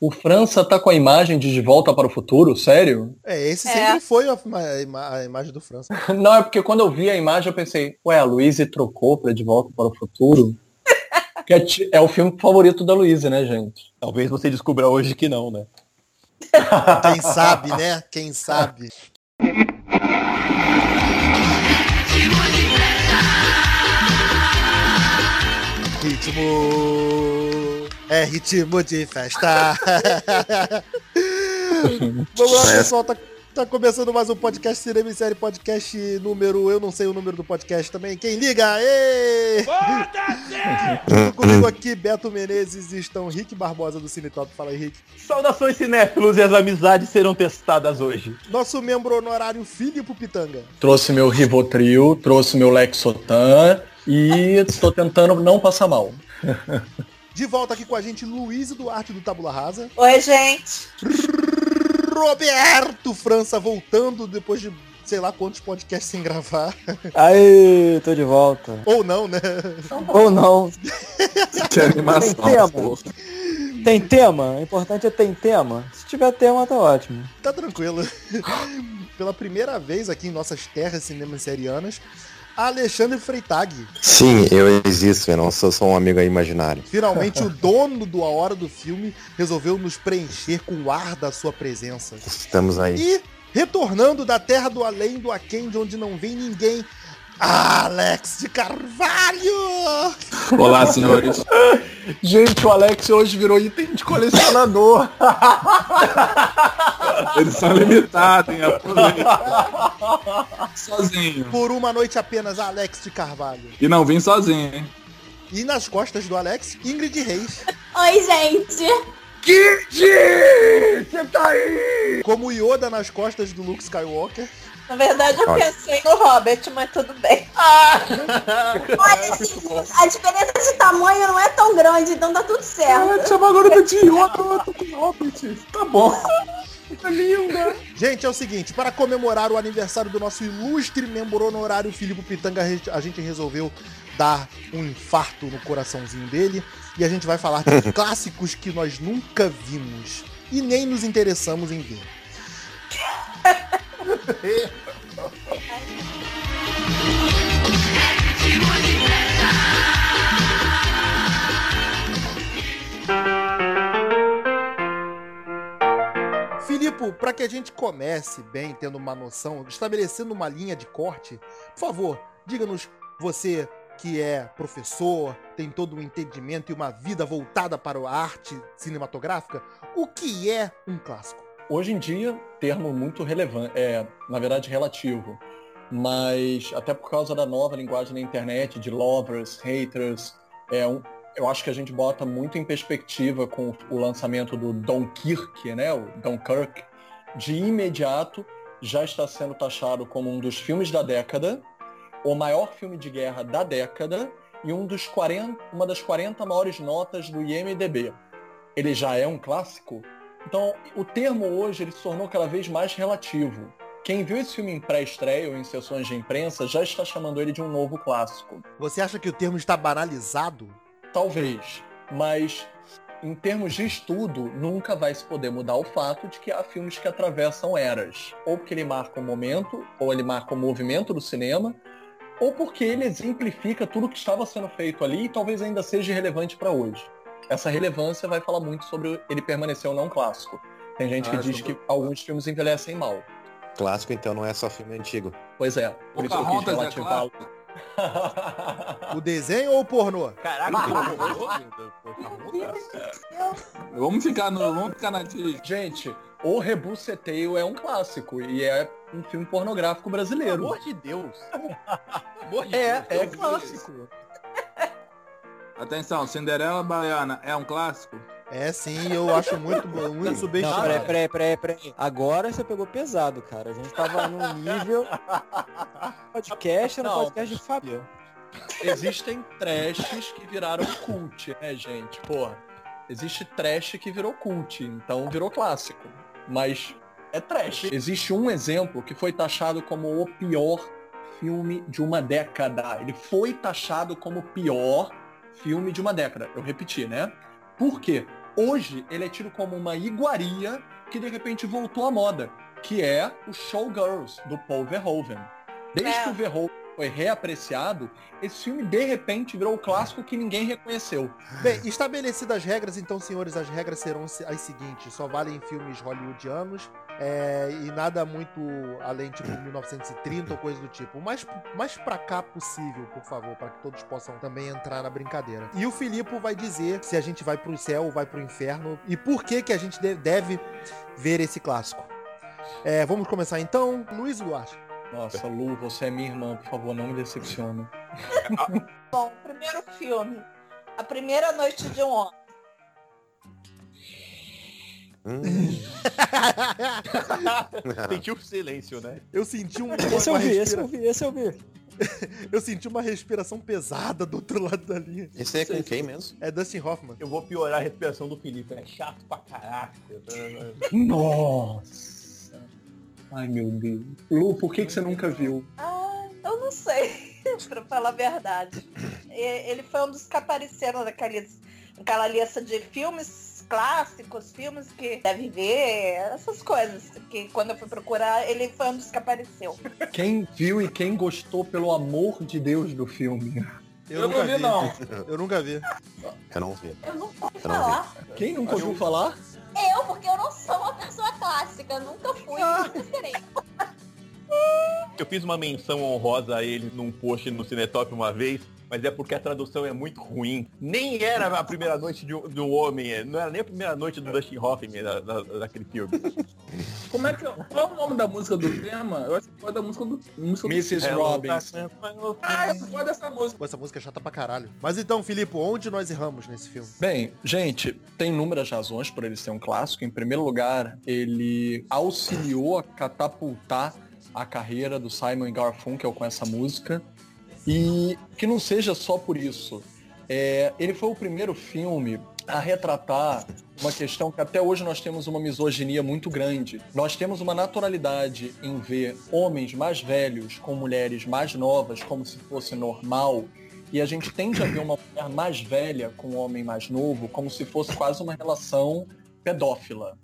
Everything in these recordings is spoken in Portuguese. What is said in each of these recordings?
O França tá com a imagem de De Volta para o Futuro, sério? É, esse é. sempre foi a, a, a, imagem do França. Não, é porque quando eu vi a imagem eu pensei, ué, a Luísa trocou para De Volta para o Futuro? que é, é, o filme favorito da Luísa, né, gente? Talvez você descubra hoje que não, né? Quem sabe, né? Quem sabe. Ritmo. É ritmo de festa. Vamos lá, pessoal. Tá, tá começando mais um podcast Cinema e Série Podcast número. Eu não sei o número do podcast também. Quem liga? Junto comigo aqui, Beto Menezes e estão Rick Barbosa do Cinetop. Fala aí, Rick. Saudações cinéfilos e as amizades serão testadas hoje. Nosso membro honorário Filipe Pitanga. Trouxe meu Rivotril, trouxe meu Lexotan e estou tentando não passar mal. De volta aqui com a gente, Luiz Duarte do Tabula Rasa. Oi, gente. Roberto França voltando depois de sei lá quantos podcasts sem gravar. Aí, tô de volta. Ou não, né? Ou não. que animação. Tem tema. Tem tema? O importante é tem tema. Se tiver tema, tá ótimo. Tá tranquilo. Pela primeira vez aqui em nossas terras cinemas serianas, Alexandre Freitag. Sim, eu existo, eu não sou só um amigo imaginário. Finalmente, o dono do A Hora do Filme resolveu nos preencher com o ar da sua presença. Estamos aí. E, retornando da terra do além, do aquém, de onde não vem ninguém, Alex de Carvalho! Olá, senhores. Gente, o Alex hoje virou item de colecionador. Eles são limitados, hein? Sozinho. Por uma noite apenas, Alex de Carvalho. E não vim sozinho, hein? E nas costas do Alex, Ingrid Reis. Oi, gente. Kid! Você tá aí! Como Yoda nas costas do Luke Skywalker. Na verdade, eu pensei no Robert, mas tudo bem. Ah. Olha, assim, a diferença de tamanho não é tão grande, então tá tudo certo. Ah, chama agora de Yoda, eu tô com Robert. Tá bom. Tá linda. Gente, é o seguinte, para comemorar o aniversário do nosso ilustre membro honorário Filipe Pitanga, a gente resolveu dar um infarto no coraçãozinho dele e a gente vai falar de clássicos que nós nunca vimos e nem nos interessamos em ver. Filipe, para que a gente comece bem, tendo uma noção, estabelecendo uma linha de corte, por favor, diga-nos, você que é professor, tem todo um entendimento e uma vida voltada para a arte cinematográfica, o que é um clássico? Hoje em dia, termo muito relevante, é, na verdade, relativo. Mas até por causa da nova linguagem na internet, de lovers, haters, é um, eu acho que a gente bota muito em perspectiva com o lançamento do Dunkirk, né, o Dunkirk, de imediato já está sendo taxado como um dos filmes da década, o maior filme de guerra da década e um dos 40, uma das 40 maiores notas do IMDB. Ele já é um clássico? Então, o termo hoje ele se tornou cada vez mais relativo. Quem viu esse filme em pré-estreia ou em sessões de imprensa já está chamando ele de um novo clássico. Você acha que o termo está banalizado? Talvez, mas em termos de estudo, nunca vai se poder mudar o fato de que há filmes que atravessam eras. Ou porque ele marca um momento, ou ele marca o um movimento do cinema, ou porque ele exemplifica tudo que estava sendo feito ali e talvez ainda seja relevante para hoje. Essa relevância vai falar muito sobre ele permanecer ou não clássico. Tem gente ah, que diz que alguns filmes envelhecem mal. Clássico, então, não é só filme antigo. Pois é, por isso que eu quis relativar. É o desenho ou o pornô? Caraca, vamos ficar no. Vamos ficar na. Gente, o Rebuceteio é um clássico e é um filme pornográfico brasileiro. Pelo amor de Deus. amor de é, Deus, é clássico. Atenção, Cinderela Baiana é um clássico? É sim, eu acho muito, muito subestimado. Não, peraí, peraí, peraí, Agora você pegou pesado, cara. A gente tava num nível podcast, no podcast de Fábio. Existem trashes que viraram cult, né, gente? Porra, existe trash que virou cult, então virou clássico. Mas é trash. Existe um exemplo que foi taxado como o pior filme de uma década. Ele foi taxado como o pior filme de uma década. Eu repeti, né? Por quê? Hoje ele é tido como uma iguaria que de repente voltou à moda, que é o Showgirls, do Paul Verhoeven. Desde É. que o Verhoeven foi reapreciado, esse filme de repente virou o clássico que ninguém reconheceu. Bem, estabelecidas as regras, então, senhores, as regras serão se- as seguintes. Só valem filmes hollywoodianos é, e nada muito além, tipo, 1930 ou coisa do tipo. O mais, mais pra cá possível, por favor, para que todos possam também entrar na brincadeira. E o Filipe vai dizer se a gente vai pro céu ou vai pro inferno e por que que a gente de- deve ver esse clássico. É, vamos começar então. Luiz Duarte. Nossa, Lu, você é minha irmã, por favor, não me decepcione. Bom, primeiro filme. A primeira noite de um homem. Hum, Sentiu o silêncio, né? Eu senti um. Esse eu uma vi, esse respira- eu vi, esse eu vi. Eu senti uma respiração pesada do outro lado da linha. esse é com quem mesmo? É Dustin Hoffman. Eu vou piorar a respiração do Felipe. É chato pra caraca. Nossa! Ai, meu Deus. Lu, por que, que você nunca viu? Ah, eu não sei, pra falar a verdade. Ele foi um dos que apareceram naquela, naquela lista de filmes clássicos, filmes que deve ver, essas coisas. Que quando eu fui procurar, ele foi um dos que apareceu. Quem viu e quem gostou, pelo amor de Deus, do filme? Eu, não vi, não. Eu nunca vi. Eu não vi. Eu não ouvi Eu não falar. Quem nunca ouviu falar? Eu, porque eu não sou uma pessoa clássica. Nunca fui, nunca serei. Eu fiz uma menção honrosa a ele num post no Cinetop uma vez, mas é porque a tradução é muito ruim. Nem era a primeira noite de um, um homem, é, não era nem a primeira noite do Dustin Hoffman da, da- daquele filme. Como é que. Qual é o nome da música do tema? Eu acho que foi da música do. Música do... Mrs. Robbins. Ah, eu gosto dessa música. Pô, essa música é chata pra caralho. Mas então, Filipe, onde nós erramos nesse filme? Bem, gente, tem inúmeras razões por ele ser um clássico. Em primeiro lugar, ele auxiliou a catapultar a carreira do Simon Garfunkel com essa música. E que não seja só por isso. É, ele foi o primeiro filme a retratar uma questão que até hoje nós temos uma misoginia muito grande. Nós temos uma naturalidade em ver homens mais velhos com mulheres mais novas como se fosse normal. E a gente tende a ver uma mulher mais velha com um homem mais novo como se fosse quase uma relação pedófila.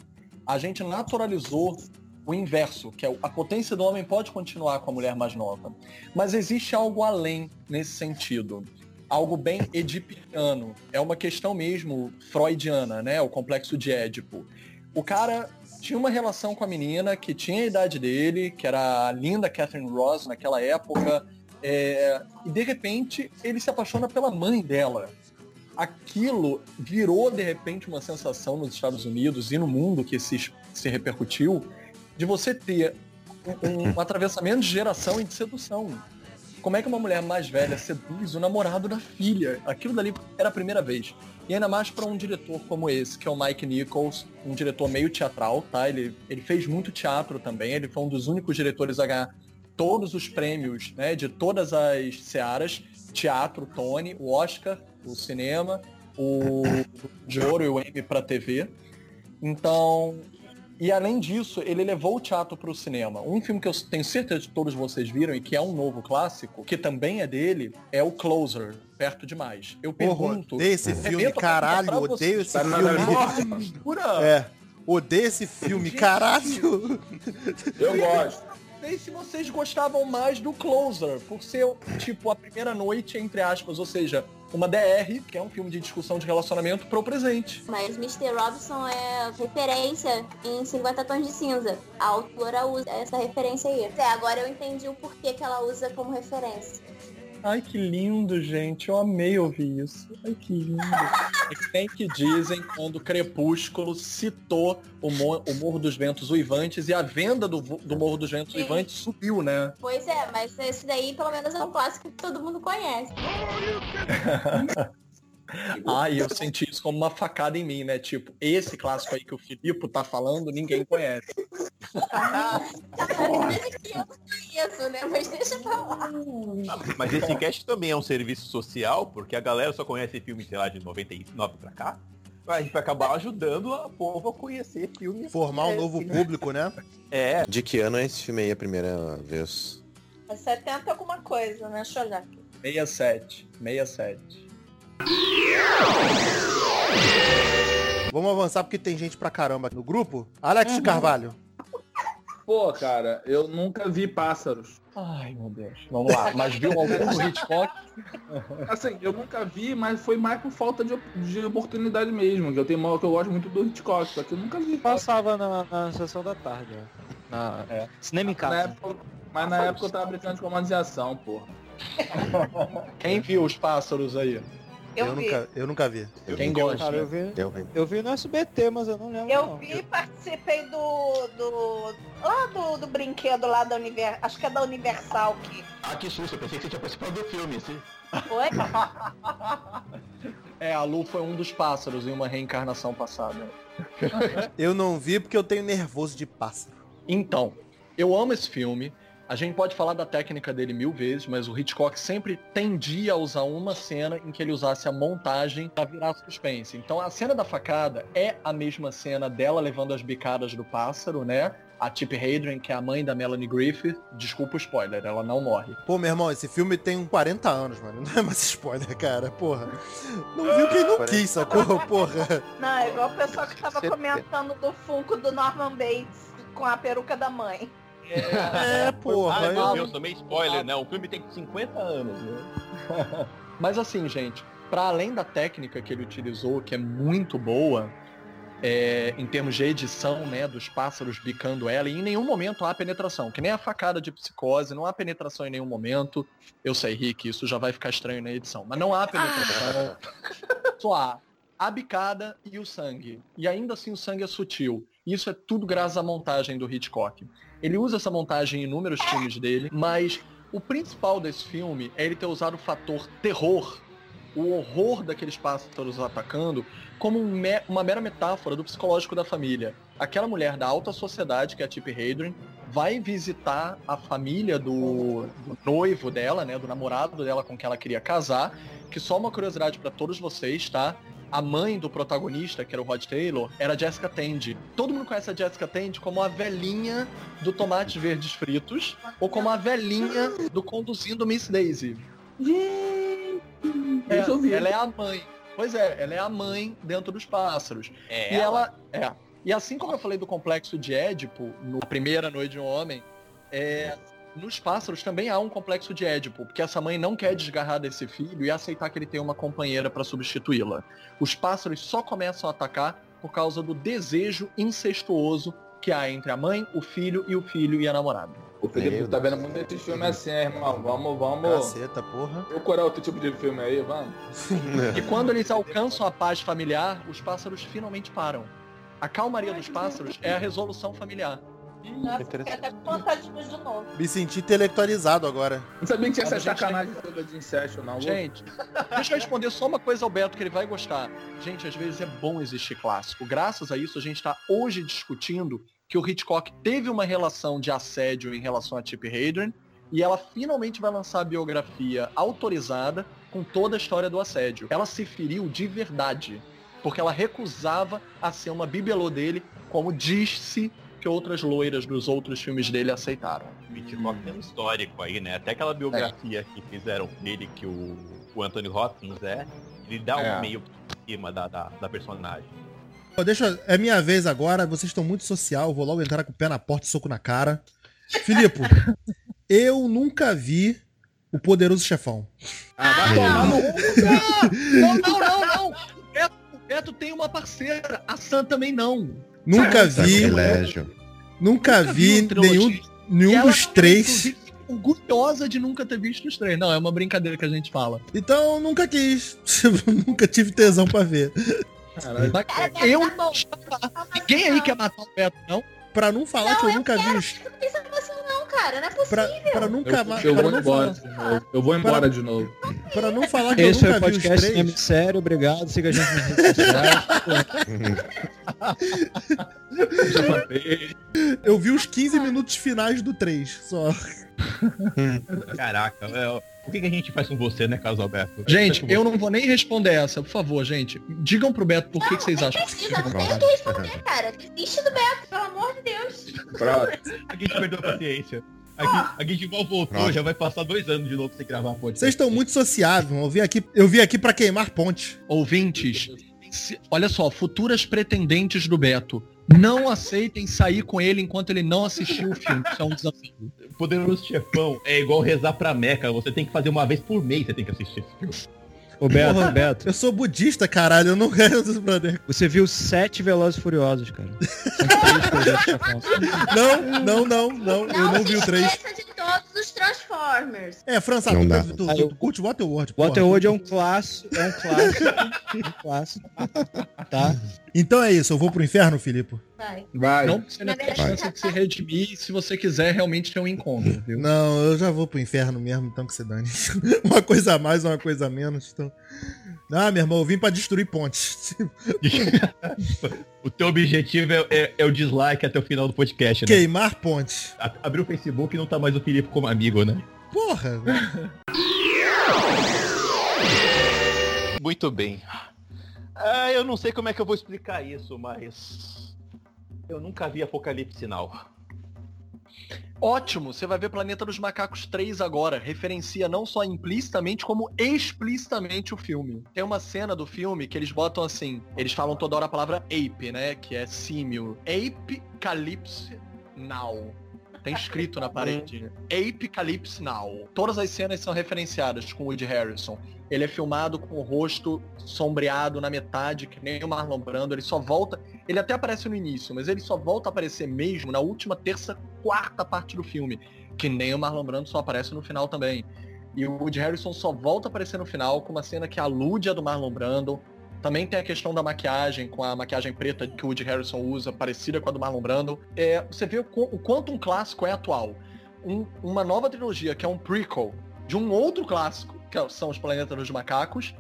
A gente naturalizou o inverso, que é a potência do homem pode continuar com a mulher mais nova. Mas existe algo além nesse sentido. Algo bem edipiano. É uma questão mesmo freudiana, né? O complexo de Édipo. O cara tinha uma relação com a menina que tinha a idade dele, que era a linda Catherine Ross naquela época, é, e de repente ele se apaixona pela mãe dela. Aquilo virou de repente uma sensação nos Estados Unidos e no mundo que se, se repercutiu de você ter um, um atravessamento de geração e de sedução. Como é que uma mulher mais velha seduz o namorado da filha? Aquilo dali era a primeira vez. E ainda mais para um diretor como esse, que é o Mike Nichols, um diretor meio teatral, tá? Ele, ele fez muito teatro também, ele foi um dos únicos diretores a ganhar todos os prêmios, né, de todas as searas, teatro, Tony, o Oscar, o cinema, o de ouro e o Emmy para TV. Então, e além disso, ele levou o teatro para o cinema. Um filme que eu tenho certeza que todos vocês viram e que é um novo clássico, que também é dele, é o Closer, Perto Demais. Eu pergunto... odeio esse filme, Remeto a caralho, odeio esse Tá filme. É, odeio esse filme, caralho. Eu gosto. sei se vocês gostavam mais do Closer, por ser, tipo, a primeira noite, entre aspas, ou seja, uma DR, que é um filme de discussão de relacionamento, pro presente. Mas Mr. Robinson é referência em 50 tons de cinza. A autora usa essa referência aí. É, agora eu entendi o porquê que ela usa como referência. Ai, que lindo, gente. Eu amei ouvir isso. Ai, que lindo. É que tem que dizem quando Crepúsculo citou o, Mo- o Morro dos Ventos Uivantes e a venda do, do Morro dos Ventos Sim. Uivantes subiu, né? Pois é, mas esse daí pelo menos é um clássico que todo mundo conhece. Ai, eu senti isso como uma facada em mim, né? Tipo, esse clássico aí que o Filipe tá falando, ninguém conhece. Conheço, né? Mas deixa pra lá. Mas esse cast também é um serviço social, porque a galera só conhece filme, sei lá, de 99 pra cá. A gente vai acabar ajudando a povo a conhecer filmes. Formar um é, novo né? público, né? É, De que ano é esse filme aí a primeira vez? É 70 alguma coisa, né? Deixa eu olhar aqui. 67. 67. Vamos avançar porque tem gente pra caramba aqui no grupo. Alex Carvalho. Pô, cara, eu nunca vi pássaros. Ai, meu Deus. Vamos lá. Mas viu algum Hitchcock? Assim, eu nunca vi, mas foi mais por falta de, de oportunidade mesmo. Que eu tenho mal que eu gosto muito do Hitchcock, só que eu nunca vi. Passava na, na sessão da tarde, ó. Na, É. Cinema em Na casa. época- mas na época eu tava brincando de comandos de ação, porra. Quem viu os pássaros aí? Eu, vi. nunca, eu nunca vi. Quem gosta? Cara, eu vi, Eu vi. eu vi no SBT, mas eu não lembro. Eu não. vi e participei do. do. lá do, do brinquedo lá da Universal. Acho que é da Universal que Ah, que susto, eu pensei que você tinha participado do filme. Sim. foi. É, a Lu foi um dos pássaros em uma reencarnação passada. Eu não vi porque eu tenho nervoso de pássaro. Então, eu amo esse filme. A gente pode falar da técnica dele mil vezes, mas o Hitchcock sempre tendia a usar uma cena em que ele usasse a montagem para virar suspense. Então a cena da facada é a mesma cena dela levando as bicadas do pássaro, né? A Tip Hadrian, que é a mãe da Melanie Griffith, desculpa o spoiler, ela não morre. Pô, meu irmão, esse filme tem 40 anos, mano. Não é mais spoiler, cara. Porra. Não viu quem não quis, sacou? Porra. Não, é igual o pessoal que tava comentando do Funko do Norman Bates com a peruca da mãe. É, porra. Ai, meu eu- Deus, tomei spoiler, né? O filme tem 50 anos, né? Mas assim, gente, para além da técnica que ele utilizou, que é muito boa, é, em termos de edição, né, dos pássaros bicando ela, e em nenhum momento há penetração, que nem a facada de psicose, não há penetração em nenhum momento. Eu sei, Rick, isso já vai ficar estranho na edição, mas não há penetração. Só há a bicada e o sangue. E ainda assim o sangue é sutil. Isso é tudo graças à montagem do Hitchcock. Ele usa essa montagem em inúmeros filmes dele, mas o principal desse filme é ele ter usado o fator terror, o horror daqueles pássaros atacando, como um me- uma mera metáfora do psicológico da família. Aquela mulher da alta sociedade, que é a Tip Hadrian, vai visitar a família do, do noivo dela, né, do namorado dela com quem ela queria casar, que só uma curiosidade para todos vocês, tá? A mãe do protagonista, que era o Rod Taylor, era a Jessica Tandy. Todo mundo conhece a Jessica Tandy como a velhinha do Tomates Verdes Fritos, ou como a velhinha do Conduzindo Miss Daisy. É, ela é a mãe. Pois é, ela é a mãe dentro dos pássaros. É, E ela é. E assim como eu falei do complexo de Édipo, no Primeira Noite de um Homem, é, nos pássaros também há um complexo de Édipo, porque essa mãe não quer desgarrar desse filho e aceitar que ele tenha uma companheira para substituí-la. Os pássaros só começam a atacar por causa do desejo incestuoso que há entre a mãe, o filho e o filho e a namorada. O Felipe Meu tá vendo muito esses filmes assim, irmão. Vamos, vamos Caceta, porra. procurar outro tipo de filme aí, vamos. E quando eles alcançam a paz familiar, os pássaros finalmente param. A calmaria dos pássaros é a resolução familiar. Nossa, fiquei até com vontade de ver de novo. Me senti intelectualizado agora. Não sabia que tinha essa sacanagem toda de Inception, não. Gente, deixa eu responder só uma coisa ao Beto que ele vai gostar. Gente, às vezes é bom existir clássico. Graças a isso, a gente está hoje discutindo que o Hitchcock teve uma relação de assédio em relação a Tip Hadrian e ela finalmente vai lançar a biografia autorizada com toda a história do assédio. Ela se feriu de verdade, porque ela recusava a ser uma bibelô dele, como disse que outras loiras dos outros filmes dele aceitaram. O Hitchcock tem um histórico aí, né? Até aquela biografia que fizeram dele, que o, o Anthony Hopkins é, ele dá É. um meio por cima da, da, da personagem. Deixa, eu- é minha vez agora, vocês estão muito social, vou logo entrar com o pé na porta e soco na cara. Filipe, eu nunca vi o Poderoso Chefão. Ah, vai tomar no Não, não, não, não! O Beto, o Beto tem uma parceira, a Sam também não. Nunca vi, Sacrilégio. Nunca vi uma trilogia. nenhum, nenhum dos é, três. inclusive, orgulhosa de nunca ter visto os três. Não, é uma brincadeira que a gente fala. Então nunca quis. nunca tive tesão pra ver. Caralho. Beto, eu tá bom. Ninguém aí quer matar o Beto, não? Pra não falar Não, que eu eu nunca vi quero. os. Não tem salvação não, cara. Não é possível. Pra, pra nunca Eu, ma- eu pra vou não embora falar- de novo. Eu vou embora de novo. Pra não falar que Esse eu o nunca vi os podcast três. Cinema Sério, obrigado. Siga a gente nas redes sociais. Eu vi os 15 minutos finais do 3, só. Caraca, é, o que, que a gente faz com você, né, Carlos Alberto? Gente, eu não vou nem responder essa, por favor, gente. Digam pro Beto por que, que vocês acham o que responder, cara. Desiste do Beto, pelo amor de Deus. Pronto. A gente perdeu a paciência. Aqui, a gente mal voltou, Pronto. já vai passar dois anos de novo sem gravar podcast. Vocês estão muito sociáveis. Eu vim aqui, eu vim aqui pra queimar ponte. ouvintes, se- olha só, futuras pretendentes do Beto. Não aceitem sair com ele enquanto ele não assistiu o filme. Isso é um desafio. Poderoso Chefão é igual rezar pra Meca. Você tem que fazer uma vez por mês, você tem que assistir esse filme. Ô Beto, Porra. Beto, Eu sou budista, caralho, eu não quero dos brother. você viu sete Velozes e Furiosos, cara. Três. Não, não, não, não, eu não vi o se 3. esqueça de todos os Transformers. É, França, Não tu, dá. tu, tu, Ah, eu- tu curte Waterworld. Waterworld é um clássico, é um clássico, um clássico, tá? Então é isso, eu vou pro inferno, Filipe? Vai. Vai. Não, você não tem chance de se redimir se você quiser realmente ter um encontro, viu? Não, eu já vou pro inferno mesmo, então que se dane. uma coisa a mais, uma coisa a menos, então... Ah, meu irmão, eu vim pra destruir pontes. O teu objetivo é, é- é o dislike até o final do podcast, né? Queimar pontes. A- Abriu o Facebook e não tá mais o Felipe como amigo, né? Porra, Muito bem. Ah, eu não sei como é que eu vou explicar isso, mas... Eu nunca vi Apocalipse Sinal. Ótimo, você vai ver Planeta dos Macacos 3 agora. Referencia não só implicitamente, como explicitamente o filme. Tem uma cena do filme que eles botam assim, eles falam toda hora a palavra ape, né? Que é símio. Ape Calypse Now. Tem escrito na parede. Ape Calypse Now. Todas as cenas são referenciadas com Woody Harrison. Ele é filmado com o rosto sombreado na metade, que nem o Marlon Brando. Ele só volta. Ele até aparece no início, mas ele só volta a aparecer mesmo na última terça, quarta parte do filme. Que nem o Marlon Brando só aparece no final também. E o Woody Harrison só volta a aparecer no final com uma cena que alude a do Marlon Brando. Também tem a questão da maquiagem, com a maquiagem preta que o Woody Harrison usa, parecida com a do Marlon Brando. É, você vê o, o quanto um clássico é atual. Um- uma nova trilogia, que é um prequel de um outro clássico, que são os Planetas dos Macacos,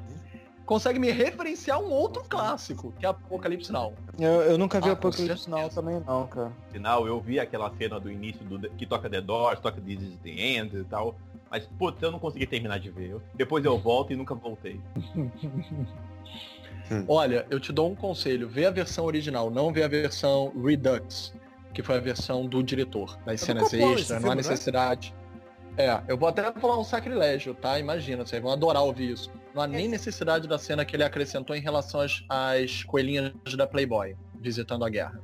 consegue me referenciar um outro clássico, que é Apocalipse Now. Eu, eu nunca vi Ah, Apocalipse certeza. Now também não, cara. Sinal, eu vi aquela cena do início do, que toca The Doors, toca This is the End e tal. Mas, putz, eu não consegui terminar de ver. Depois eu volto e nunca voltei. Olha, eu te dou um conselho, vê a versão original, não vê a versão Redux, que foi a versão do diretor, das É do cenas extras, filme, não há não é? necessidade. É, eu vou até falar um sacrilégio, tá? Imagina, vocês vão adorar ouvir isso. Não há nem necessidade da cena que ele acrescentou em relação às, às coelhinhas da Playboy, visitando a guerra.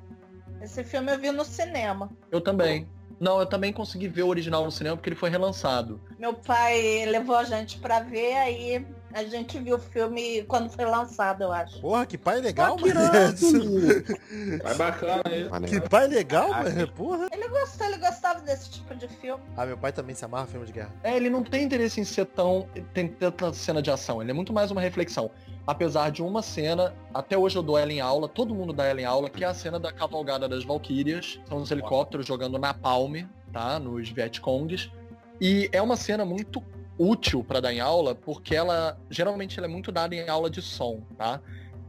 Esse filme eu vi no cinema. Eu também. Não, eu também consegui ver o original no cinema porque ele foi relançado. Meu pai levou a gente pra ver, aí a gente viu o filme quando foi lançado, eu acho. porra, que pai legal, Ah, que mano. Vai bacana aí. Que pai legal, Ah, mano. Porra. Ele gostou, ele gostava desse tipo de filme. Ah, meu pai também se amarra filme de guerra. É, ele não tem interesse em ser tão. tem tanta cena de ação, ele é muito mais uma reflexão. Apesar de uma cena, até hoje eu dou ela em aula, todo mundo dá ela em aula, que é a cena da cavalgada das Valkyrias. São os helicópteros jogando napalm, tá? Nos Vietcongs. E é uma cena muito útil para dar em aula, porque ela geralmente ela é muito dada em aula de som, tá?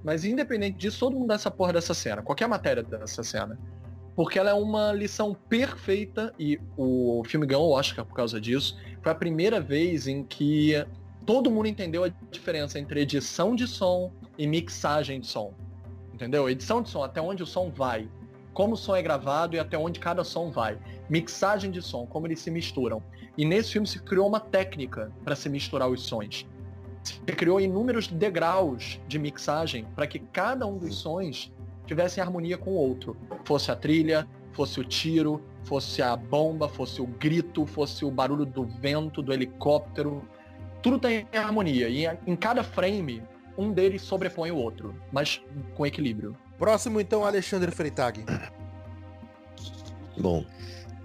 Mas independente disso, todo mundo dá essa porra dessa cena, qualquer matéria dessa cena. Porque ela é uma lição perfeita e o filme ganhou o Oscar por causa disso. Foi a primeira vez em que todo mundo entendeu a diferença entre edição de som e mixagem de som. Entendeu? Edição de som, até onde o som vai. Como o som é gravado e até onde cada som vai. Mixagem de som, como eles se misturam. E nesse filme se criou uma técnica para se misturar os sons. Se criou inúmeros degraus de mixagem para que cada um dos sons tivesse harmonia com o outro. Fosse a trilha, fosse o tiro, fosse a bomba, fosse o grito, fosse o barulho do vento, do helicóptero. Tudo tem harmonia. E em cada frame, um deles sobrepõe o outro, mas com equilíbrio. Próximo, então, Alexandre Freitag. Bom,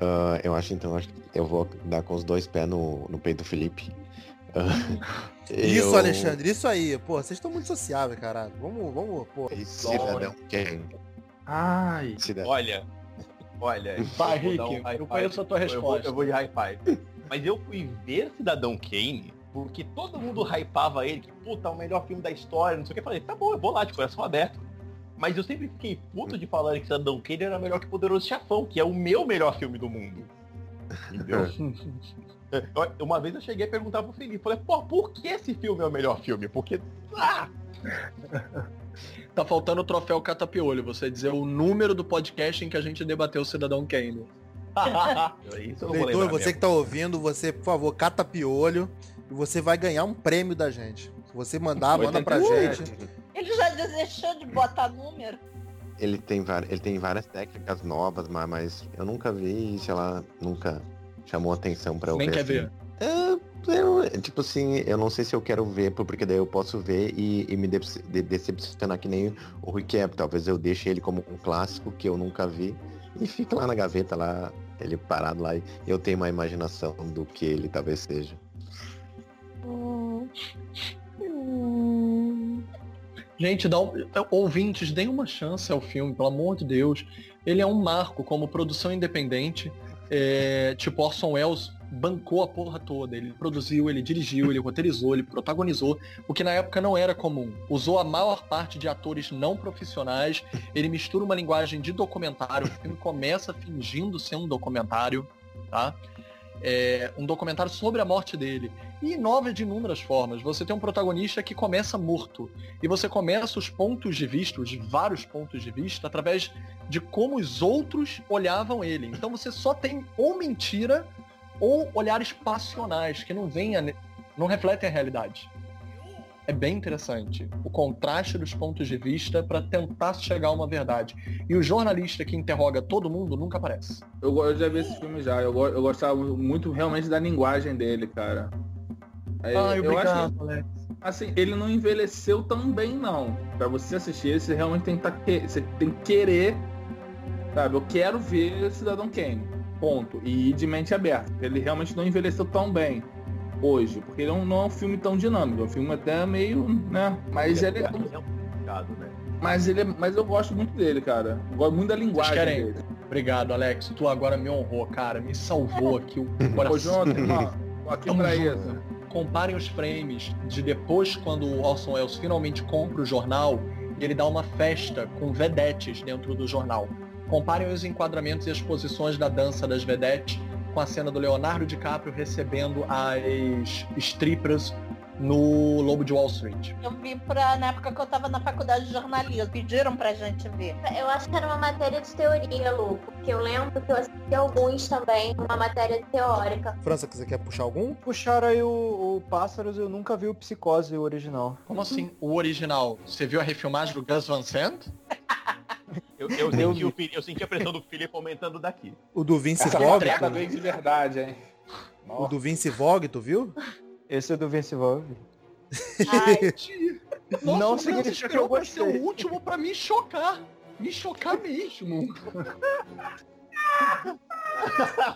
ah, eu acho então, acho que eu vou dar com os dois pés no, no peito do Felipe. Ah, Isso, eu- Alexandre, isso aí. Pô, vocês estão muito sociáveis, caralho. Vamos, vamos, pô. E Cidadão Kane. Ai. Cidadão. Olha, olha. Vai, Rick, high eu conheço a tua Eu vou, resposta. eu vou de high five. Mas eu fui ver Cidadão Kane porque todo mundo hypava ele, que puta, é o melhor filme da história, não sei o que. Eu falei, tá bom, eu vou lá de coração aberto. Mas eu sempre fiquei puto de falar que Cidadão Kane era melhor que Poderoso Chefão, que é o meu melhor filme do mundo. Entendeu? Eu- Uma vez eu cheguei a perguntar pro Felipe, falei, pô, por que esse filme é o melhor filme? Porque. Ah! Tá faltando o troféu Catapiolho, você dizer o número do podcast em que a gente debateu o Cidadão Kane. Vou Leitor, você mesmo. que tá ouvindo, você, por favor, cata piolho e você vai ganhar um prêmio da gente. Se você mandar, manda pra 87. gente. Ele já desistiu de botar número. Ele tem, ele tem várias técnicas novas, mas, mas eu nunca vi e, sei lá, nunca chamou atenção pra eu Nem ver. quer assim. ver. É, eu- tipo assim, eu não sei se eu quero ver, porque daí eu posso ver e, e me dece- de- decepcionar que nem o Rui Cap. Talvez eu deixe ele como um clássico que eu nunca vi e fique lá na gaveta, lá, ele parado lá e eu tenho uma imaginação do que ele talvez seja. Gente, dá um- ouvintes, deem uma chance ao filme, pelo amor de Deus. Ele é um marco como produção independente. É, tipo, Orson Welles bancou a porra toda. Ele produziu, ele dirigiu, ele roteirizou, ele protagonizou, o que na época não era comum. Usou a maior parte de atores não profissionais. Ele mistura uma linguagem de documentário. O filme começa fingindo ser um documentário, tá? É, um documentário sobre a morte dele. E inova de inúmeras formas. Você tem um protagonista que começa morto. E você começa os pontos de vista, os vários pontos de vista, através de como os outros olhavam ele. Então você só tem ou mentira ou olhares passionais, que não vêm não refletem a realidade. É bem interessante. O contraste dos pontos de vista para tentar chegar a uma verdade. E o jornalista que interroga todo mundo nunca aparece. Eu, eu já vi esse filme já. Eu, eu gostava muito realmente da linguagem dele, cara. É, Ai, eu acho obrigado, que, Alex. assim, ele não envelheceu tão bem, não. Pra você assistir, ele, você realmente tem que, tá que- você tem que querer, sabe? Eu quero ver Cidadão Kane. Ponto. E ir de mente aberta. Ele realmente não envelheceu tão bem hoje. Porque ele não, não é um filme tão dinâmico. É um filme até meio, né? Mas ele é. é complicado, né? Mas, ele é, mas eu gosto muito dele, cara. Eu gosto muito da linguagem querem? dele. Obrigado, Alex. Tu agora me honrou, cara. Me salvou aqui o coração. Ô, Jonathan, irmão, tô aqui Tamo pra junto. isso. Comparem os frames de depois quando o Orson Welles finalmente compra o jornal e ele dá uma festa com vedetes dentro do jornal. Comparem os enquadramentos e as posições da dança das vedetes com a cena do Leonardo DiCaprio recebendo as strippers no Lobo de Wall Street. Eu vi pra, na época que eu tava na faculdade de jornalismo. Pediram pra gente ver. Eu acho que era uma matéria de teoria, Lu. Porque eu lembro que eu assisti alguns também, uma matéria teórica. França, você quer puxar algum? Puxaram aí o, o Pássaros, eu nunca vi o Psicose original. Como assim? O original, você viu a refilmagem do Gus Van Sant? Eu, eu, senti, o eu senti a pressão do Felipe aumentando daqui. O do Vince Essa Vogue? treta veio de verdade, hein? O do Vince Vogue, tu viu? Esse é do Vince Vogue. Ai, Nossa, Não o França significa que eu pra ser gostei. o último pra me chocar. Me chocar mesmo.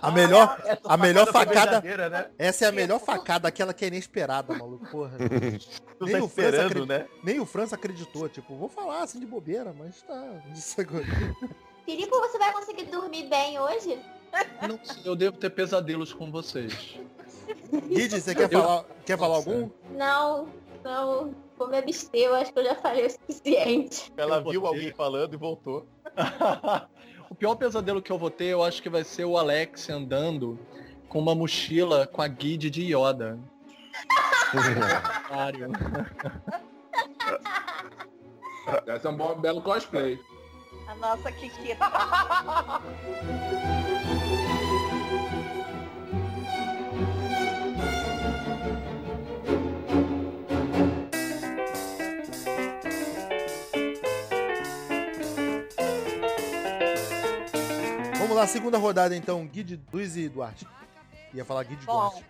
A melhor, a melhor facada. né? Essa é a melhor facada, aquela que é inesperada, maluco. Porra. Tu Nem tá o França esperando, acredita. né? Nem o França acreditou. Tipo, vou falar assim de bobeira, mas tá. Isso agora. Filipe, você vai conseguir dormir bem hoje? Não sei, eu devo ter pesadelos com vocês. Guide, você quer Eu- falar, quer falar algum? Não, não. Vou me abster, eu acho que eu já falei o suficiente. Ela Eu viu vou alguém falando e voltou. o pior pesadelo que eu vou ter, eu acho que vai ser o Alex andando com uma mochila com a guide de Yoda. Otário. Esse é um bom, belo cosplay. a nossa Kiki. lá, segunda rodada então, Guide Luiz e Duarte. Ia falar Guide Bom. Duarte.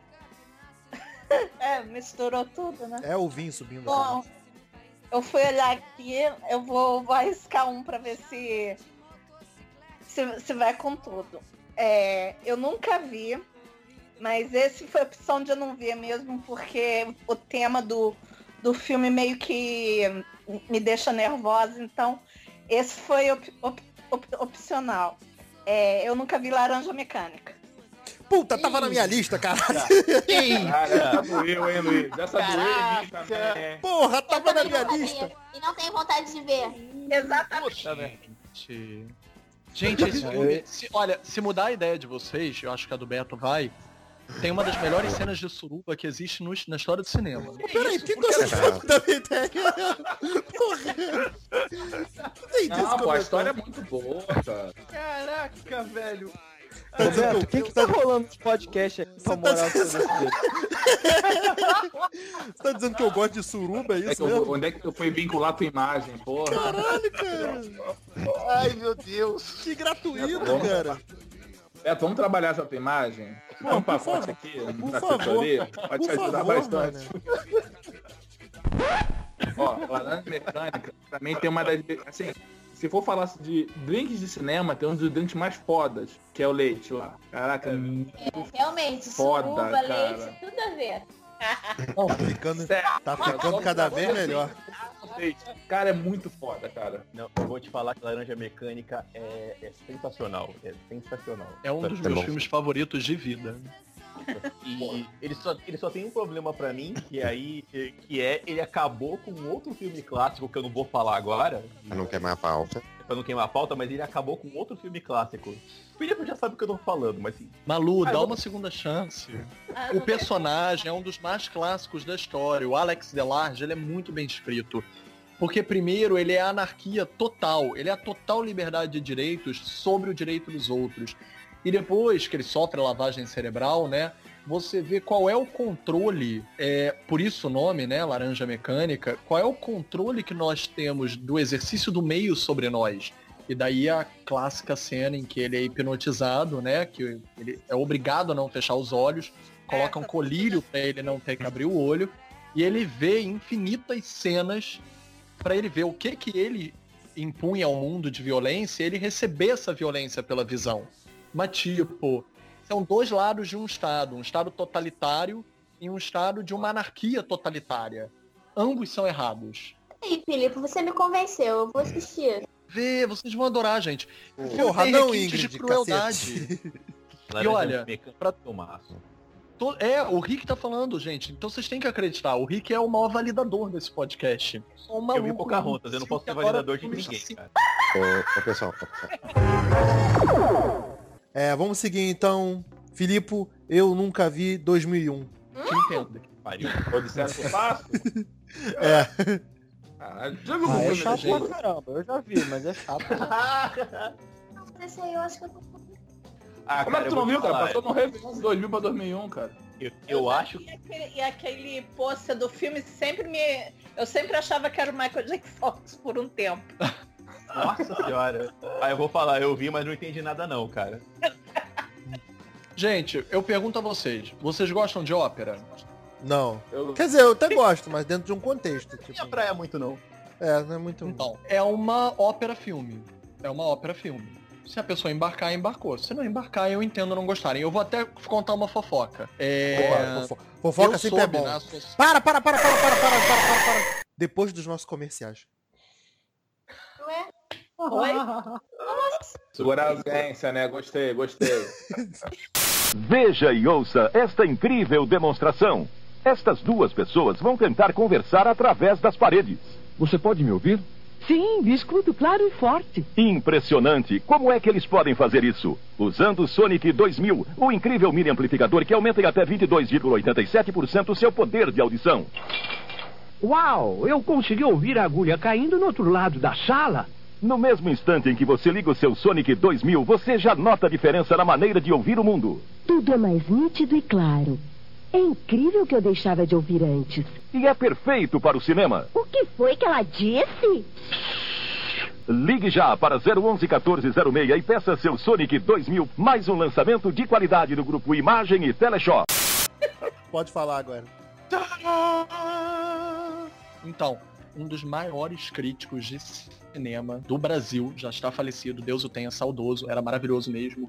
É, misturou tudo, né? É o Vin subindo. Bom, eu fui olhar aqui, eu vou, vou arriscar um pra ver se, se, se vai com tudo. É, eu nunca vi, mas esse foi a opção de eu não ver mesmo, porque o tema do, do filme meio que me deixa nervosa, então esse foi op- op- op- opcional. É, eu nunca vi Laranja Mecânica. Puta, tava na minha lista, caralho. Ah, essa doeu, hein, Luiz? Essa doeu em mim também. Porra, tava na minha lista. E não tenho vontade de ver. Exatamente. Puta, né? Gente, Gente, esse filme, se- olha, se mudar a ideia de vocês, eu acho que a do Beto vai, tem uma das melhores cenas de suruba que existe no- na história do cinema. Peraí, por que você tá da minha ideia? Porra. Esse Não, pô, a história é muito boa, cara. Caraca, velho. Tá Beto, o que que tá rolando nesse podcast aí pra Você tá moral sobre dizendo- Você tá dizendo que eu gosto de suruba, é Onde é, isso que eu, mesmo? onde é que eu fui vincular a tua imagem, porra? Caralho, cara. Ai, meu Deus. Que gratuito, Tá bom. cara. Beto, vamos trabalhar essa tua imagem? Pô, um por pacote aqui por favor, assessoria, pode te ajudar favor, bastante. Ó, laranja mecânica também tem uma das. Assim, se for falar de drinks de cinema, tem um dos drinks mais fodas, que é o leite lá. Caraca, É, realmente, Foda, suruba, cara. leite, tudo a ver. Tá ficando, sério. tá ficando cada vez melhor. Cara, é muito foda, cara. Não, eu vou te falar que Laranja Mecânica é, é sensacional. É sensacional. É um dos Tá meus bom. filmes favoritos de vida. E ele só, ele só tem um problema pra mim, que aí que é ele acabou com outro filme clássico que eu não vou falar agora, Eu não quer mais a pauta. Pra não queimar a pauta, mas ele acabou com outro filme clássico. O Felipe já sabe o que eu tô falando, mas assim, Malu, Ah, dá eu- uma segunda chance. Ah, O personagem é um dos mais clássicos da história. O Alex Delarge, ele é muito bem escrito. Porque primeiro, ele é a anarquia total. Ele é a total liberdade de direitos sobre o direito dos outros. E depois que ele sofre a lavagem cerebral, né? Você vê qual é o controle, é, por isso o nome, né, laranja mecânica, qual é o controle que nós temos do exercício do meio sobre nós. E daí a clássica cena em que ele é hipnotizado, né, que ele é obrigado a não fechar os olhos, coloca um colírio para ele não ter que abrir o olho, e ele vê infinitas cenas para ele ver o que que ele impunha ao mundo de violência e ele receber essa violência pela visão. Mas tipo, são dois lados de um Estado, um Estado totalitário e um Estado de uma anarquia totalitária. Ambos são errados. Aí, Felipe, você me convenceu, eu vou assistir. Vê, vocês vão adorar, gente. Porra, não, Ingrid, de crueldade. Laranja olha, pra- é. To- É, o Rick tá falando, gente. Então vocês têm que acreditar. O Rick é o maior validador desse podcast. Sou um Eu maluco. vi Pocahontas, eu não posso ser validador de ninguém, assim. cara. Ô, ô, pessoal, ô, pessoal. É, vamos seguir então. Filipe, eu nunca vi 2001. Te entendo. Pariu. Odisseia espaço? É. Caralho, já viu Ah, é o chato gente. pra caramba. Eu já vi, mas é chato. Esse aí eu acho que eu tô... Ah, Como é que tu eu vou não viu, cara? Passou no Réveillon de 2000 pra 2001, cara. Eu, eu já acho vi aquele- E aquele pôster do filme sempre me. Eu sempre achava que era o Michael J. Fox por um tempo. Nossa senhora. Ah, eu vou falar, eu vi, mas não entendi nada não, cara. Gente, eu pergunto a vocês. Vocês gostam de ópera? Não. Eu... Quer dizer, eu até gosto, mas dentro de um contexto. Não Tipo, tinha praia muito não. é, não é muito. Então, é uma ópera-filme. É uma ópera-filme. Se a pessoa embarcar, embarcou. Se não embarcar, eu entendo não gostarem. Eu vou até contar uma fofoca. É... Fofoca eu sempre é bom. Para, para, para, para, para, para, para, para, para. Depois dos nossos comerciais. Ué? Oi? Segurar a audiência, né? Gostei, gostei. Veja e ouça esta incrível demonstração. Estas duas pessoas vão tentar conversar através das paredes. Você pode me ouvir? Sim, escuto claro e forte. Impressionante! Como é que eles podem fazer isso? Usando o Sonic 2000, o incrível mini amplificador que aumenta em até 22,87% o seu poder de audição. Uau, eu consegui ouvir a agulha caindo no outro lado da sala. No mesmo instante em que você liga o seu Sonic 2000, você já nota a diferença na maneira de ouvir o mundo. Tudo é mais nítido e claro. É incrível que eu deixava de ouvir antes. E é perfeito para o cinema. O que foi que ela disse? Ligue já para 011 1406 e peça seu Sonic 2000, mais um lançamento de qualidade do grupo Imagem e Teleshop. Pode falar agora. Então, um dos maiores críticos de cinema do Brasil, já está falecido, Deus o tenha saudoso, era maravilhoso mesmo.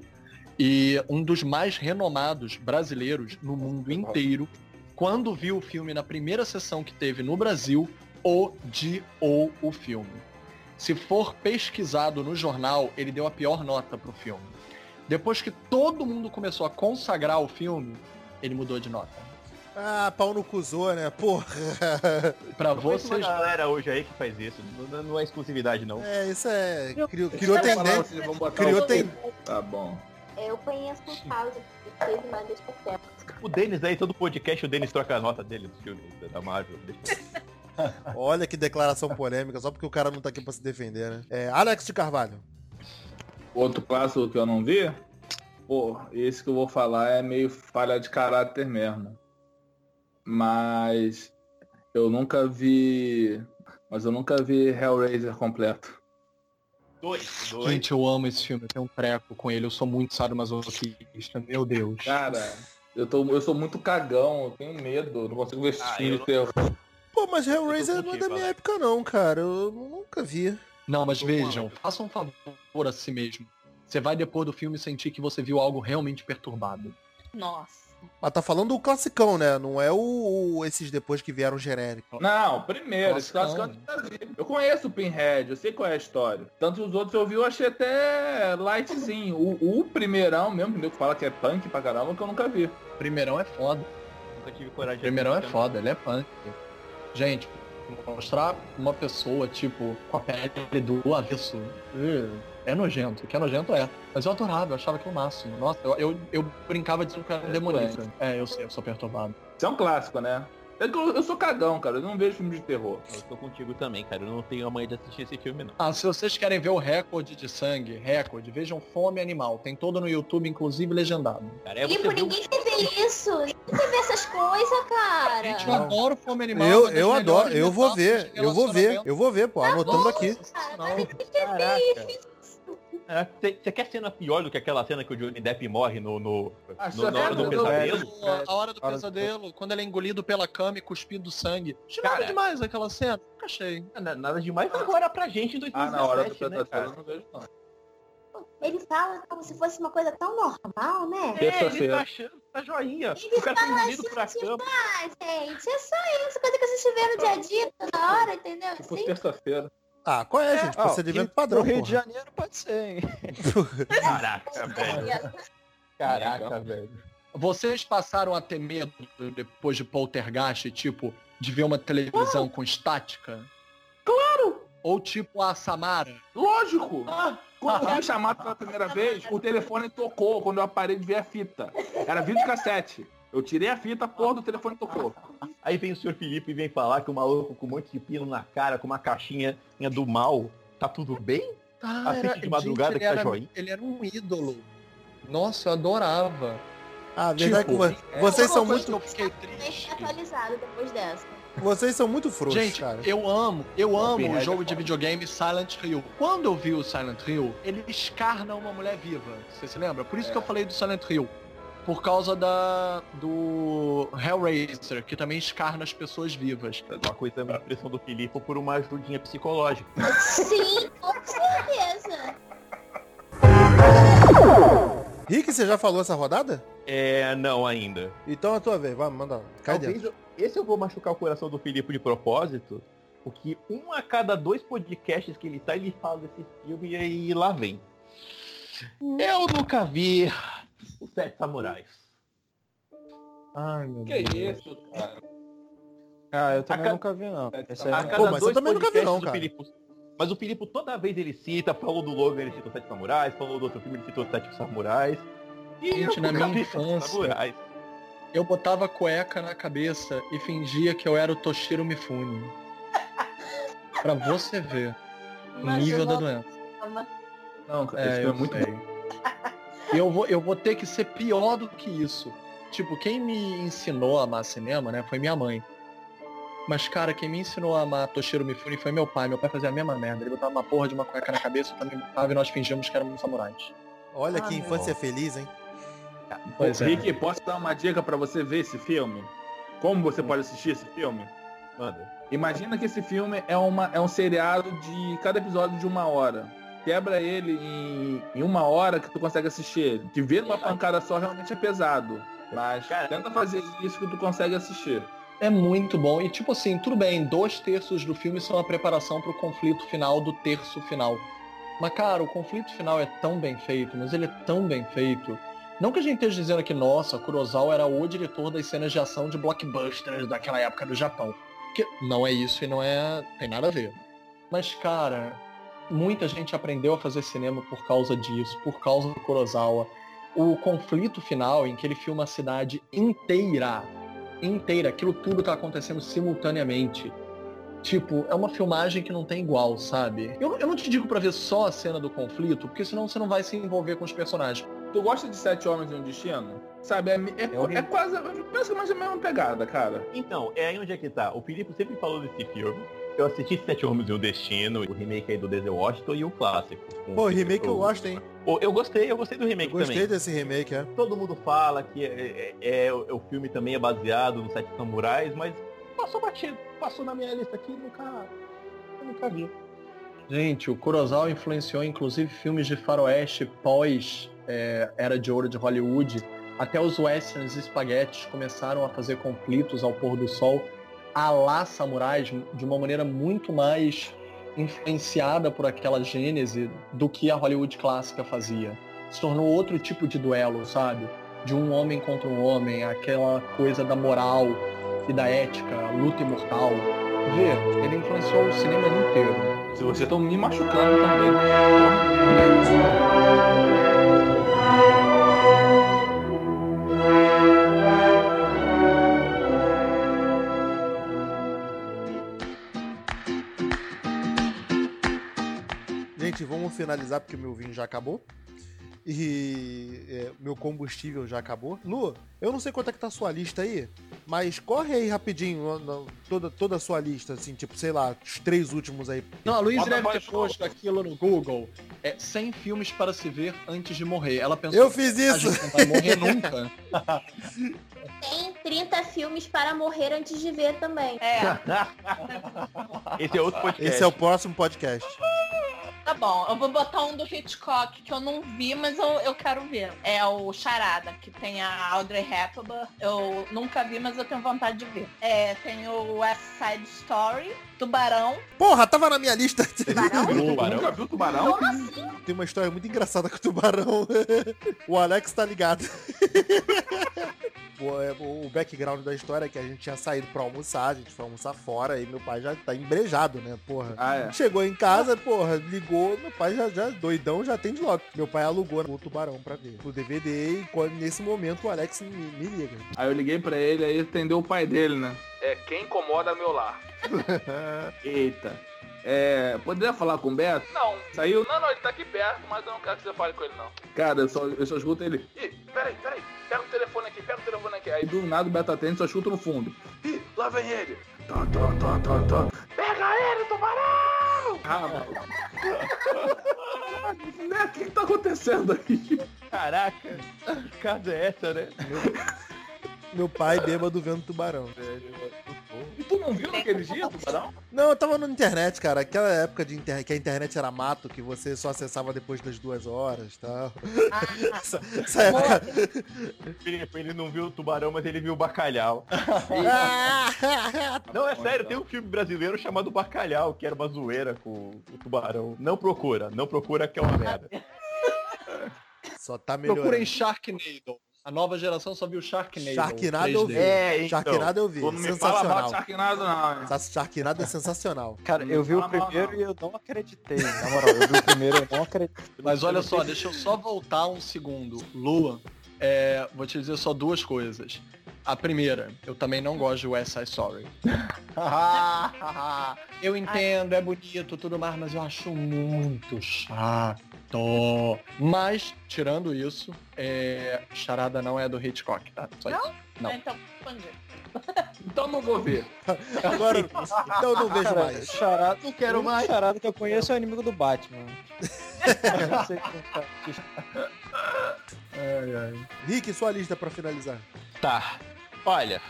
E um dos mais renomados brasileiros no mundo inteiro, quando viu o filme na primeira sessão que teve no Brasil, odiou o filme. Se for pesquisado no jornal, ele deu a pior nota pro filme. Depois que todo mundo começou a consagrar o filme, ele mudou de nota. Ah, pau no cuzô, né? Porra. Pra Conheço uma vocês galera hoje aí que faz isso. Não, não é exclusividade, não. É, isso é. Criou, criou tendência. Criou o- ten... Tá bom. Eu conheço um caso uma vez por tempo. O Denis aí, todo podcast, o Denis troca a nota dele do filme da Marvel. Olha que declaração polêmica, só porque o cara não tá aqui pra se defender, né? É, Alex de Carvalho. Outro clássico que eu não vi? Pô, esse que eu vou falar é meio falha de caráter mesmo. Mas eu nunca vi. Mas eu nunca vi Hellraiser completo. Dois, dois. Gente, eu amo esse filme, eu tenho um treco com ele, eu sou muito sadomasoquista, meu Deus. Cara, eu, tô, eu sou muito cagão, eu tenho medo, eu não consigo ver esse Ah, filme de terror. Pô, mas Hellraiser não é da minha época não, cara. Eu nunca vi. Não, mas vejam, façam um favor a si mesmo. Você vai depois do filme sentir que você viu algo realmente perturbado. Nossa. Mas tá falando o classicão, né? Não é o, o- esses depois que vieram genérico. Não, primeiro, esse clássico eu conheço o Pinhead, eu sei qual é a história. Tanto os outros eu vi, eu achei até lightzinho. O, o primeirão mesmo, que fala que é punk pra caramba, que eu nunca vi. Primeirão é foda. Nunca tive coragem de Primeirão é foda, ele é punk. Gente, mostrar uma pessoa, tipo, com a pele do avesso. uh, É nojento. O que é nojento é. Mas eu adorava, eu achava que era o máximo. Nossa, eu, eu, eu brincava dizendo que era É demonista. É, eu sei, eu sou perturbado. Isso é um clássico, né? É eu, eu sou cagão, cara. Eu não vejo filme de terror. Eu tô contigo também, cara. Eu não tenho a manha de assistir esse filme, não. Ah, se vocês querem ver o recorde de sangue, recorde, vejam Fome Animal. Tem todo no YouTube, inclusive legendado. Cara, é um- ninguém quer ver isso. Ninguém quer ver essas coisas, cara. Gente, eu adoro Fome Animal. Eu, das eu adoro, eu vou ver, eu vou ver, eu vou ver, pô, anotando aqui. Caraca. É, Você você quer cena pior do que aquela cena que o Johnny Depp morre no, no, Ah, no- na hora do pesadelo? A hora do Hora do- pesadelo, quando ele é engolido pela cama e cuspido sangue. Achei nada Cara. demais aquela cena. Nunca achei. Na- Nada demais agora pra gente em Ah, 2017, na hora do né, pesadelo cara? eu não vejo não. Ele fala como se fosse uma coisa tão normal, né? É, ele Terça-feira. tá achando, tá joinha. Ele O cara foi fala assim, pra tipo, ah, gente, é só isso, coisa que você vê no dia a dia, toda hora, entendeu? Fosse Assim, terça-feira. Ah, qual é, gente? Ah, Procedimento Rio- padrão, pro Rio de porra. Janeiro pode ser, hein? Caraca, velho. Caraca, velho. Vocês passaram a ter medo depois de poltergeist, tipo, de ver uma televisão com estática? Claro! Ou tipo a Samara? Lógico! Quando eu fui chamado pela primeira vez, o telefone tocou quando eu parei de ver a fita. Era vídeo cassete. Eu tirei a fita, a porra do telefone tocou. Aí vem o senhor Felipe e vem falar que o maluco com um monte de pino na cara, com uma caixinha do mal, tá tudo bem? Ah, Assiste de madrugada gente, que tá ele era, joinha. ele era um ídolo. Nossa, eu adorava. Ah, verdade Tipo, é vocês são muito, que eu fiquei bem triste. atualizado depois dessa. vocês são muito frouxos, Gente, cara. eu amo, eu amo o jogo é de videogame Silent Hill. Quando eu vi o Silent Hill, ele escarna uma mulher viva. Você se lembra? Por isso que eu falei do Silent Hill. Por causa da do Hellraiser, que também escarna as pessoas vivas. Uma coisa é uma impressão do Felipe por uma ajudinha psicológica. Sim, com certeza. Rick, você já falou essa rodada? É, não ainda. Então é a tua vez, vai, manda. Cai Talvez dentro. eu- esse eu vou machucar o coração do Felipe de propósito, porque um a cada dois podcasts que ele tá, ele fala desse filme e aí lá vem. Eu nunca vi os Sete Samurais. Ai, meu Que Deus. isso, cara? Ah, eu também ca- nunca vi, não. Esse A aí... cada Pô, mas eu também nunca vi, não, cara. Filipe- Mas o Filipe toda vez ele cita, falou do Logan, ele cita os Sete Samurais, falou do outro filme, ele citou os Sete Samurais. E Gente, eu na minha infância, Samurais. Eu botava cueca na cabeça e fingia que eu era o Toshiro Mifune. pra você ver o nível da doença. Não, cara, É, filme é muito sei. E eu vou, eu vou ter que ser pior do que isso. Tipo, quem me ensinou a amar cinema, né, foi minha mãe. Mas, cara, quem me ensinou a amar Toshiro Mifune foi meu pai. Meu pai fazia a mesma merda. Ele botava uma porra de uma cueca na cabeça, eu também botava e nós fingíamos que éramos samurais. Olha Ah, que infância feliz, hein? Pois é. Rick, posso dar uma dica pra você ver esse filme? Como você pode assistir esse filme? Manda. Imagina que esse filme é, uma, é um seriado de cada episódio de uma hora. Quebra ele em, em uma hora que tu consegue assistir ele. Te ver numa pancada só realmente é pesado. Mas Cara, tenta fazer isso que tu consegue assistir. É muito bom. E tipo assim, tudo bem, dois terços do filme são a preparação pro conflito final do terço final. Mas, cara, o conflito final é tão bem feito, mas ele é tão bem feito. Não que a gente esteja dizendo que, nossa, Kurosawa era o diretor das cenas de ação de blockbusters daquela época do Japão. Que não é isso e não é. tem nada a ver. Mas, cara, muita gente aprendeu a fazer cinema por causa disso, por causa do Kurosawa. O conflito final, em que ele filma a cidade inteira, inteira, aquilo tudo tá acontecendo simultaneamente. Tipo, é uma filmagem que não tem igual, sabe? Eu, eu não te digo pra ver só a cena do conflito, porque senão você não vai se envolver com os personagens. tu gosta de Sete Homens e um Destino? Sabe, é, é, É é quase, pensa mais ou menos a mesma pegada, cara. Então, é aí onde é que tá. O Filipe sempre falou desse filme. Eu assisti Sete Homens e o Destino, o remake aí do Denzel Washington e o clássico. Pô, remake eu gosto, hein? Pô, Eu gostei, eu gostei do Eu remake gostei também. desse remake, é. Todo mundo fala que é, é- é- o filme também é baseado nos Sete Samurais, mas passou batido. Passou na minha lista aqui, nunca, eu nunca vi. Gente, o Kurosawa influenciou inclusive filmes de faroeste pós é, Era de Ouro de Hollywood. Até os westerns e espaguetes começaram a fazer conflitos ao pôr do sol a lá samurais de uma maneira muito mais influenciada por aquela gênese do que a Hollywood clássica fazia. Se tornou outro tipo de duelo, sabe? De um homem contra um homem, aquela coisa da moral e da ética, a luta imortal. Vê, ele influenciou o cinema inteiro. Se vocês estão me machucando também. Gente, vamos finalizar porque meu vinho já acabou. E é, meu combustível já acabou. Lu, eu não sei quanto é que tá a sua lista aí, mas corre aí rapidinho ó, na- toda, toda a sua lista, assim, tipo, sei lá, os três últimos aí. Não, a Luiz Bota deve ter posto aquilo no Google. É 100 filmes para se ver antes de morrer. Ela pensou, Eu fiz isso! não vai morrer nunca. Tem 30 filmes para morrer antes de ver também. É, Esse é outro podcast. Esse é o próximo podcast. Tá bom. Eu vou botar um do Hitchcock que eu não vi, mas eu, eu quero ver. É o Charada, que tem a Audrey Hepburn. Eu nunca vi, mas eu tenho vontade de ver. É, tem o West Side Story, Tubarão. Porra, tava na minha lista. Tubarão? Tu Tubarão? nunca viu Tubarão? Tem uma história muito engraçada com o tubarão. o Alex tá ligado. O, é, o background da história é que a gente tinha saído pra almoçar, a gente foi almoçar fora e meu pai já tá embrejado, né, porra. Ah, é. Chegou em casa, porra, ligou, meu pai já, já doidão, já atende logo. Meu pai alugou o tubarão pra ver. O DVD e quando- nesse momento o Alex me, me liga. Aí eu liguei pra ele, aí atendeu o pai dele, né? É, quem incomoda meu lar. Eita. É, poderia falar com o Beto? Não. Saiu? Não, não, ele tá aqui perto, mas eu não quero que você fale com ele, não. Cara, eu só, eu só escuto ele. Ih, peraí, peraí, pega o telefone aqui, pega o telefone aqui. Aí do nada o Beto atende, só escuto no fundo. Ih, lá vem ele. Tá, tá, tá, tá, tá. Pega ele, tubarão! Ah, mano. né, o que, que tá acontecendo aqui? Caraca, que casa é essa, né? Meu pai bêbado vendo tubarão. E tu não viu naquele dia, tubarão? Não, eu tava na internet, cara. Aquela época de internet, que a internet era mato, que você só acessava depois das duas horas e tal. Ah, Essa, essa época. Filipe, ele não viu o tubarão, mas ele viu o bacalhau. Não, é sério, tem um filme brasileiro chamado Bacalhau, que era uma zoeira com o tubarão. Não procura, não procura que é uma merda. Só tá melhorando. Procurem Sharknado. A nova geração só viu Sharknado. Sharknado eu 3D. vi. É, então. Sharknado eu vi. Não me fala mal de Sharknado, não, hein? Sharknado é sensacional. Cara, eu vi o primeiro não. e eu não acreditei. Na moral, eu vi o primeiro e eu não acreditei. Mas olha só, deixa eu só voltar um segundo. Lua, é, vou te dizer só duas coisas. A primeira, eu também não gosto de West Side Story. eu entendo, é bonito, tudo mais, mas eu acho muito chato. Mas, tirando isso, é, Charada não é do Hitchcock, tá? Só isso. Não. Então, respondi. Então não vou ver. Agora, então eu não vejo Cara, mais. charada, Não quero mais. charada que eu conheço é o inimigo do Batman. Eu não sei quem Ai, ai. Rick, sua lista pra finalizar. Tá. Olha,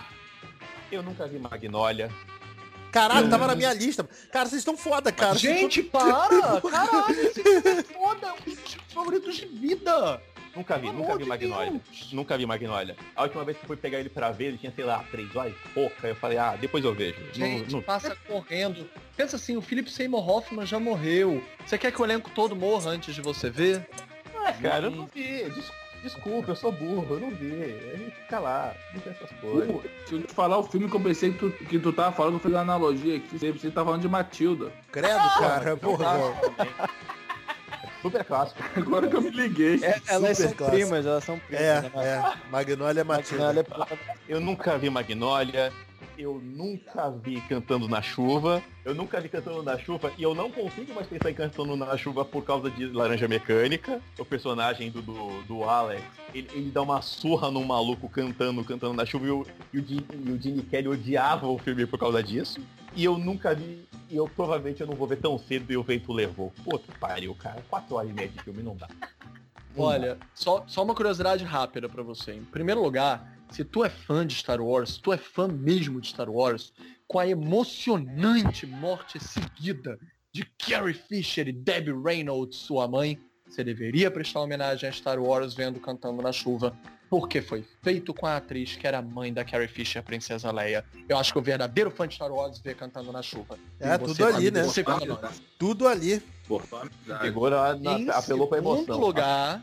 eu nunca vi Magnólia. Caralho, tava na minha lista. Cara, vocês estão foda, cara. Gente, para! Caralho, filme é foda! É um dos favoritos de vida! Nunca vi, Pelo nunca vi de Magnólia. Deus. Nunca vi Magnólia. A última vez que eu fui pegar ele pra ver, ele tinha, sei lá, três horas e pouca. Eu falei, ah, depois eu vejo. Não- Gente, não- passa correndo. Pensa assim, o Philip Seymour Hoffman já morreu. Você quer que o elenco todo morra antes de você ver? Ah, cara, eu não vi. Des- Desculpa, eu sou burro, eu não vi. A gente fica lá, não tem essas coisas. Pô, Se eu te falar o filme que eu pensei que tu, que tu tava falando, eu fiz uma analogia aqui. Você, você tá falando de Matilda. Credo, cara. Porra. Super clássico. Agora que eu me liguei. É, elas Super são clássico. primas, elas são primas. É, né? é. Magnólia Matilda. Matilda é Eu nunca vi Magnólia. Eu nunca vi cantando na chuva. Eu nunca vi cantando na chuva e eu não consigo mais pensar em cantando na chuva por causa de Laranja Mecânica. O personagem do, do, do Alex, ele, ele dá uma surra num maluco cantando, cantando na chuva e o, e o, Gene, e o Gene Kelly odiava o filme por causa disso. E eu nunca vi, e eu provavelmente eu não vou ver tão cedo e o vento levou. Puta que pariu, cara. Quatro horas e meia de filme não dá. Olha, só, só uma curiosidade rápida pra você. Em primeiro lugar, se tu é fã de Star Wars, se tu é fã mesmo de Star Wars, com a emocionante morte seguida de Carrie Fisher e Debbie Reynolds, sua mãe, você deveria prestar homenagem a Star Wars vendo Cantando na Chuva, porque foi feito com a atriz que era a mãe da Carrie Fisher, Princesa Leia. Eu acho que o verdadeiro fã de Star Wars vê Cantando na Chuva. É, E tudo você, ali, né? Você. Tudo ali. Pegou na, na- Em apelou pra segundo emoção. lugar,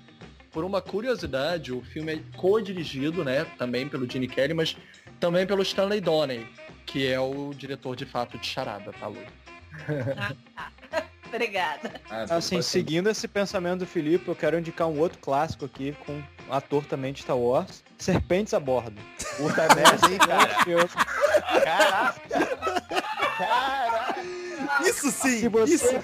por uma curiosidade, o filme é co-dirigido, né, também pelo Gene Kelly, mas também pelo Stanley Donen, que é o diretor de fato de Charada, tá, Lu? Obrigada. Ah, Assim, seguindo esse pensamento do Felipe, eu quero indicar um outro clássico aqui com um ator também de Star Wars, Serpentes a Bordo. Puta merda, hein, cara? Caraca! Caraca! Isso sim! Se você Isso é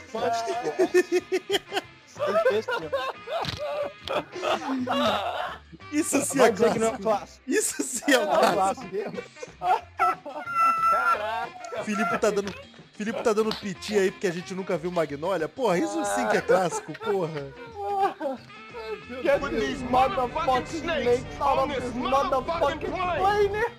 Isso sim é é clássico. Isso sim é um É clássico. Caraca! Filipe tá dando. Filipe tá dando piti aí porque a gente nunca viu Magnolia. Porra, isso sim que é clássico, porra.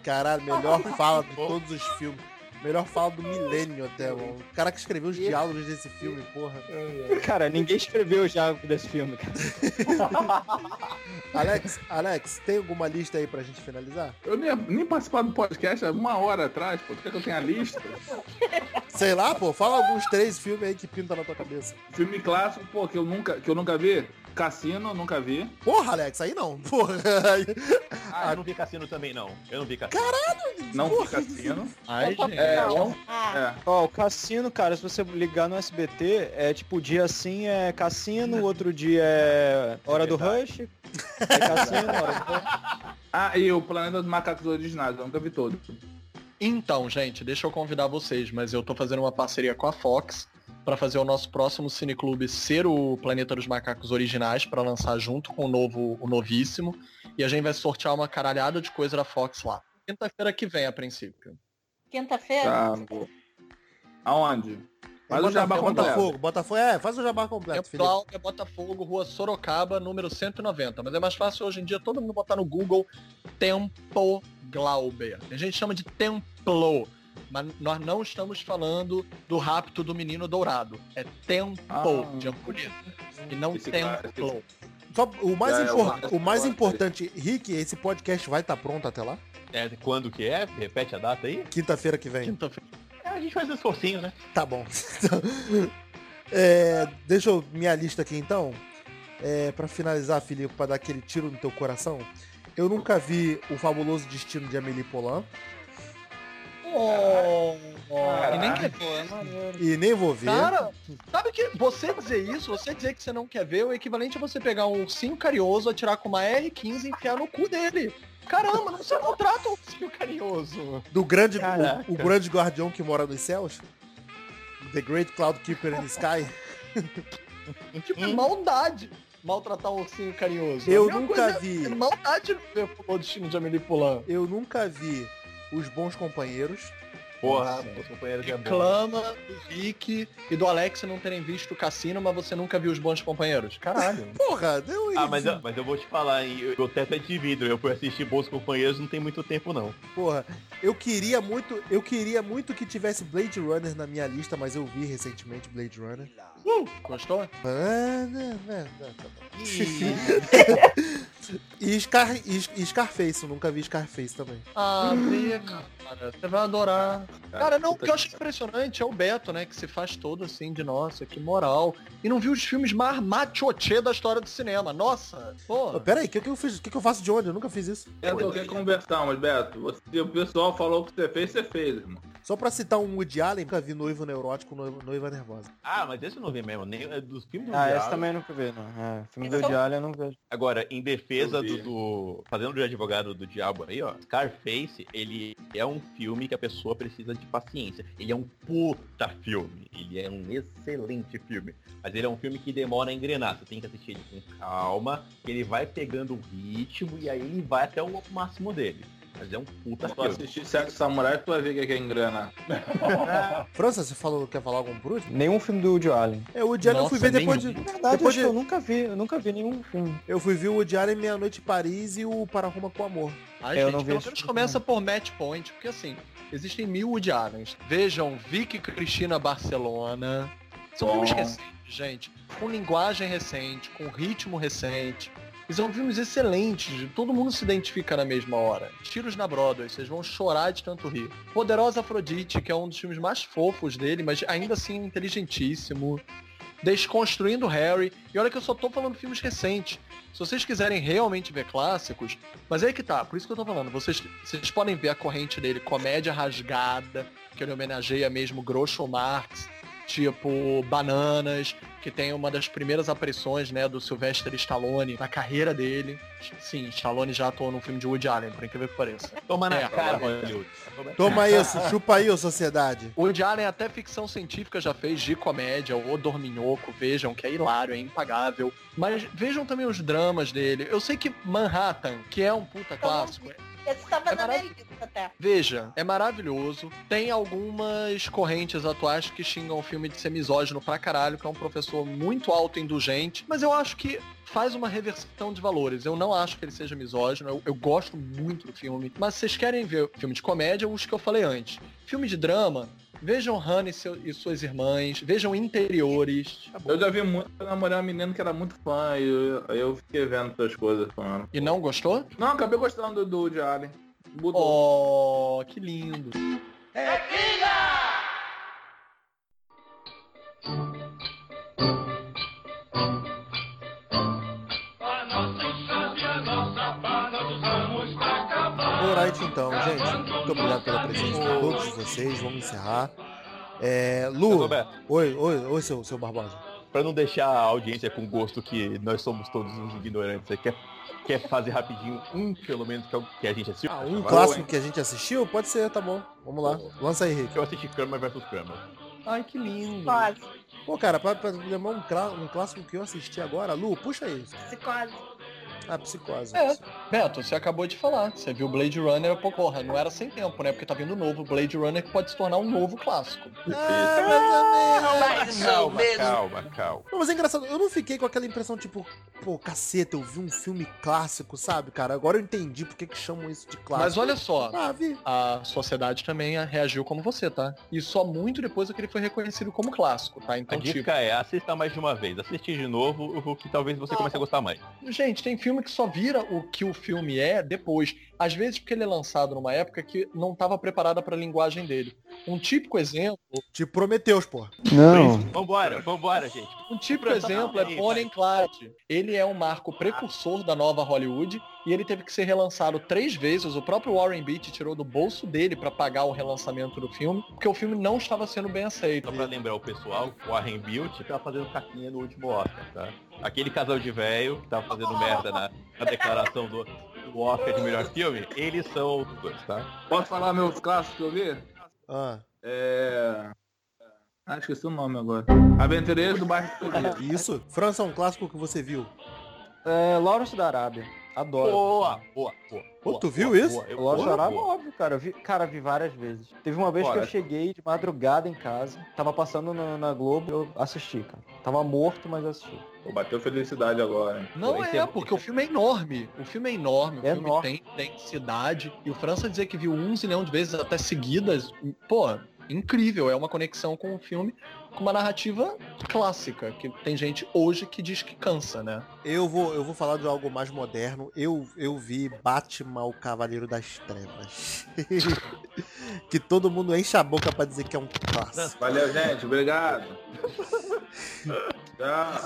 Caralho, melhor fala de todos os filmes. Melhor fala do milênio até, mano. O cara que escreveu os diálogos desse filme, porra. Cara, ninguém escreveu o diálogo desse filme, cara. Alex, Alex, tem alguma lista aí pra gente finalizar? Eu nem, nem participar do podcast há uma hora atrás, pô. Tu quer que eu tenha a lista? Sei lá, pô, fala alguns três filmes aí que pinta na tua cabeça. Filme clássico, pô, que eu nunca, que eu nunca vi. Cassino, nunca vi. Porra, Alex, aí não. Porra. Ah, eu não vi cassino também, não. Eu não vi cassino. Não vi Cassino. Ai, gente. É, um, Ah, é. Ó, o cassino, cara, se você ligar no SBT, é tipo, dia assim é cassino, outro dia é hora do rush. É cassino, hora do rush. Ah, e o Planeta dos Macacos Originais, eu nunca vi todo. Então, gente, deixa eu convidar vocês, mas eu tô fazendo uma parceria com a Fox para fazer o nosso próximo cineclube ser o Planeta dos Macacos originais para lançar junto com o novo, o novíssimo, e a gente vai sortear uma caralhada de coisa da Fox lá. Quinta-feira que vem, a princípio. Quinta-feira? Tá, pô. Aonde? Faz o jabá completo. Botafogo, Botafogo. É, faz o jabá completo, Felipe. Cláudia, Botafogo, Rua Sorocaba, número 190. Mas é mais fácil hoje em dia todo mundo botar no Google Tempo Glauber. A gente chama de Templo. Mas nós não estamos falando do rapto do menino dourado. É Tempo Ah. de ampulheta. E não Templo. Só o mais, É, impor- o- o mais importante, Rick, esse podcast vai estar pronto até lá? É, quando que é? Repete a data aí? Quinta-feira que vem. Quinta-feira. É, a gente faz um esforcinho, né? Tá bom. É, deixa eu minha lista aqui então. É, para finalizar, Filipe, para dar aquele tiro no teu coração. Eu nunca vi o fabuloso destino de Amélie Poulain Oh, Caraca. e nem quer é e nem vou ver. Cara, sabe que você dizer isso, você dizer que você não quer ver, é o equivalente a você pegar um ursinho carinhoso, atirar com uma R15 e enfiar no cu dele. Caramba, você não trata o ursinho carinhoso. Do grande, o, o grande guardião que mora nos céus. The Great Cloud Keeper in the Sky. Tipo, é maldade maltratar um ursinho carinhoso. Eu mesma nunca coisa vi. É maldade ver o destino de Amelie Poulain. Eu nunca vi Os Bons Companheiros. Porra, os companheiros é bom. Reclama do Rick e do Alex não terem visto o cassino, mas você nunca viu os bons companheiros. Caralho. Porra, deu Ah, mas eu, mas eu vou te falar, hein? O teto é de vidro. Eu fui assistir Bons Companheiros não tem muito tempo, não. Porra, eu queria muito, eu queria muito que tivesse Blade Runner na minha lista, mas eu vi recentemente Blade Runner. Gostou? Né, tá bom. e, Scar, e, Scarface, eu nunca vi Scarface também. Ah, vê, cara. Você vai adorar. Cara, não, o que eu acho impressionante é o Beto, né? Que se faz todo assim de nossa, que moral. E não viu os filmes mais machote da história do cinema. Nossa, Pô, pera aí, o que, que eu fiz? O que, que eu faço de onde? Eu nunca fiz isso. Beto, eu quero conversar, mas Beto, você, o pessoal falou que você fez, você fez, irmão. Só pra citar um Woody Allen, nunca vi Noivo Neurótico, Noiva, noiva Nervosa. Ah, mas esse eu não vi mesmo. Nem, é dos filmes do Ah, Woody esse Allen. também eu nunca vi, não. É, filme do Esse é o- Woody Allen eu não vejo. Agora, em defesa do, do- Fazendo de advogado do diabo aí, ó. Scarface, ele é um filme que a pessoa precisa de paciência. Ele é um puta filme. Ele é um excelente filme. Mas ele é um filme que demora a engrenar. Você tem que assistir ele com calma, que ele vai pegando o ritmo e aí ele vai até o máximo dele. Mas é um puta Se tu assistir Sexo Samurai, tu vai ver que é que é engrenar. França, você falou, quer falar algum por último? Nenhum filme do Woody Allen. É, o Woody Allen eu fui ver depois de... verdade, Depois de- eu nunca vi, eu nunca vi nenhum filme. Eu fui ver o Woody Allen Meia-Noite em Paris e o Para Roma com Amor. Ai, É, eu gente, não vi pelo menos começa por Match Point, porque assim, existem mil Woody Allens. Vejam, Vicky Cristina Barcelona. São Bom. filmes recentes, gente. Com linguagem recente, com ritmo recente. E são filmes excelentes, todo mundo se identifica na mesma hora. Tiros na Broadway, vocês vão chorar de tanto rir. Poderosa Afrodite, que é um dos filmes mais fofos dele, mas ainda assim inteligentíssimo. Desconstruindo Harry. E olha que eu só tô falando filmes recentes. Se vocês quiserem realmente ver clássicos, mas aí que tá, por isso que eu tô falando, vocês, vocês podem ver a corrente dele, comédia rasgada, que ele homenageia mesmo Groucho Marx, tipo Bananas, que tem uma das primeiras aparições, né, do Sylvester Stallone na carreira dele. Sim, Stallone já atuou num filme de Woody Allen, por incrível que pareça. Toma na É, cara, Hollywood. Toma- isso, chupa aí, ô sociedade. Woody Allen até ficção científica já fez de comédia, o Dorminhoco, vejam que é hilário, é impagável. Mas vejam também os dramas dele. Eu sei que Manhattan, que é um puta clássico, Esse tava É na minha maravilhoso. lista até. Veja, é maravilhoso. Tem algumas correntes atuais que xingam o filme de ser misógino pra caralho, que é um professor muito autoindulgente, mas eu acho que faz uma reversão de valores. Eu não acho que ele seja misógino, eu, eu gosto muito do filme. Mas se vocês querem ver filme de comédia, os que eu falei antes. Filme de drama, vejam Hannah e, seu- e suas irmãs, vejam Interiores. Eu já vi muito, eu namorei uma menina que era muito fã e eu, aí eu fiquei vendo essas coisas com ela. E não gostou? Não, acabei gostando do, do Woody Allen. Mudou. Oh, que lindo. Alright, então, gente. Muito obrigado pela presença de todos vocês. Vamos encerrar. É, Lu, oi, oi, oi, seu, seu Barbosa. pra não deixar a audiência com gosto que nós somos todos uns ignorantes, você quer, quer fazer rapidinho um, pelo menos, que, é que a gente assistiu? Ah, um Agora, clássico que a gente assistiu? Pode ser, tá bom. Vamos lá. Lança aí, Rick. Eu assisti Kramer vs Kramer. Ai, que lindo. Psicose. Pô, cara, pra, pra lembrar um, clá- um clássico que eu assisti agora, Lu, puxa aí. Psicose. Ah, Psicose. É. Beto, você acabou de falar. Você viu Blade Runner, pô, porra, não era sem tempo, né? Porque tá vindo novo Blade Runner que pode se tornar um novo clássico. Ah, mais ou menos. Calma, calma, calma. Não, mas é engraçado, eu não fiquei com aquela impressão, tipo, pô, caceta, eu vi um filme clássico, sabe, cara? Agora eu entendi por que que chamam isso de clássico. Mas olha só, Ah, a sociedade também reagiu como você, tá? E só muito depois é que ele foi reconhecido como clássico, tá? A Então, tipo, dica é, assista mais de uma vez. Assiste de novo, o que talvez você comece a gostar mais. gente, tem filme que só vira o que o filme é depois. Às vezes porque ele é lançado numa época que não estava preparada para a linguagem dele. Um típico exemplo, Tipo Prometeus, pô. Não. Vambora, vambora, gente. um típico exemplo é Bonnie and Clyde. Ele é um marco precursor da nova Hollywood e ele teve que ser relançado três vezes. O próprio Warren Beatty tirou do bolso dele para pagar o relançamento do filme, porque o filme não estava sendo bem aceito. Só pra lembrar o pessoal, o Warren Built tá fazendo caquinha no último Oscar, tá? Aquele casal de velho que tá fazendo merda na, na declaração do, do Oscar de melhor filme, eles são os dois, tá? Posso falar meus clássicos que eu vi? Ah, É... Ah, esqueci o nome agora. Aventureiros do Bairro isso. França é um clássico que você viu. É, Lawrence da Arábia. Adoro. Boa, boa, boa. Pô, boa, tu viu boa, isso? boa. Boa. óbvio, cara. Eu vi, cara, vi várias vezes. Teve uma vez que eu cheguei de madrugada em casa, tava passando no- na Globo, eu assisti, cara. Tava morto, mas assisti. Pô, bateu felicidade agora, hein? Não é, é- porque o filme é enorme. O filme é enorme, o É filme enorme. tem densidade. E o França dizer que viu um zilhão de vezes até seguidas, pô, incrível. É uma conexão com o filme, com uma narrativa clássica, que tem gente hoje que diz que cansa, né? Eu vou, eu vou falar de algo mais moderno. Eu, eu vi Batman, o Cavaleiro das Trevas. que todo mundo enche a boca pra dizer que é um clássico. Valeu, gente. Obrigado.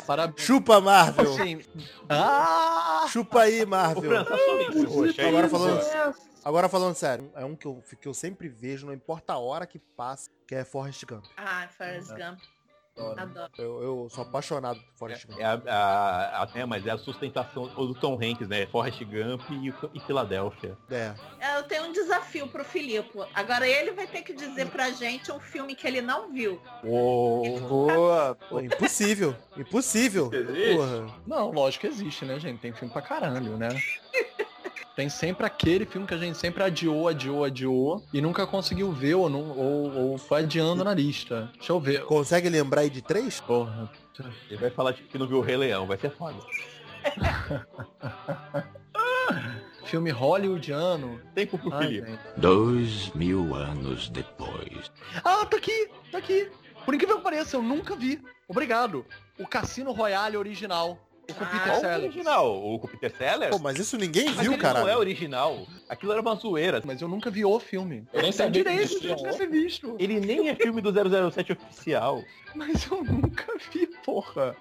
Parabéns. Chupa, Marvel! Assim, ah! Chupa aí, Marvel. Roxo aí. Agora falando, agora falando sério, é um que eu, que eu sempre vejo, não importa a hora que passa, que é Forrest Gump. Ah, Forrest Gump. Adoro. Eu, eu sou apaixonado por Forrest Gump. É, a, a, a- é, mas é a sustentação do Tom Hanks, né? Forrest Gump e, e Filadélfia. É. É, Eu tenho um desafio pro Filipe. Agora ele vai ter que dizer pra gente um filme que ele não viu. Boa. Pô, impossível. Impossível. Não, lógico que existe, né, gente? Tem filme pra caralho, né? Tem sempre aquele filme que a gente sempre adiou, adiou, adiou e nunca conseguiu ver ou, não, ou, ou foi adiando na lista. Deixa eu ver. Consegue lembrar aí de três? Porra. Ele vai falar de que não viu o Rei Leão, vai ser foda. Filme hollywoodiano. Tempo pro Felipe. gente. Dois mil anos depois. Ah, tá aqui, tá aqui. Por incrível que pareça, eu nunca vi. Obrigado. O Cassino Royale original. O Ah, Qual o original? O Peter Sellers? Pô, mas isso ninguém Mas viu, cara. não é original. Aquilo era uma zoeira. Mas eu nunca vi o filme. Eu nem sabia que direito existia ter ser visto. Ele nem é filme do 007 oficial. Mas eu nunca vi, porra.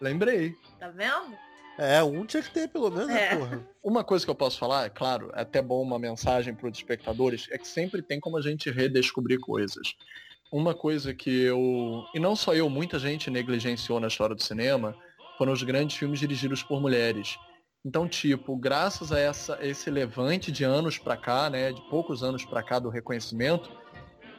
Lembrei. Tá vendo? É, um tinha que ter pelo menos, né, É. porra. Uma coisa que eu posso falar, é claro, é até bom uma mensagem para os espectadores, é que sempre tem como a gente redescobrir coisas. Uma coisa que eu, e não só eu, muita gente negligenciou na história do cinema, foram os grandes filmes dirigidos por mulheres. Então, tipo, graças a essa, esse levante de anos pra cá, né, de poucos anos pra cá do reconhecimento,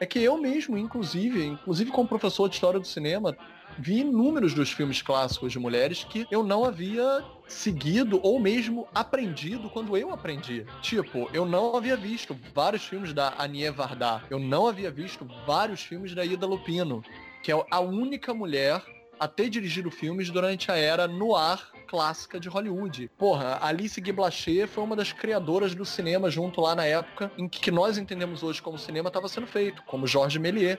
é que eu mesmo, inclusive, inclusive como professor de história do cinema, vi inúmeros dos filmes clássicos de mulheres que eu não havia seguido ou mesmo aprendido quando eu aprendi. Tipo, eu não havia visto vários filmes da Anie Varda. Eu não havia visto vários filmes da Ida Lupino, que é a única mulher a ter dirigido filmes durante a era noir clássica de Hollywood. Porra, Alice Guy Blaché foi uma das criadoras do cinema junto lá na época em que nós entendemos hoje como cinema estava sendo feito, como Georges Méliès.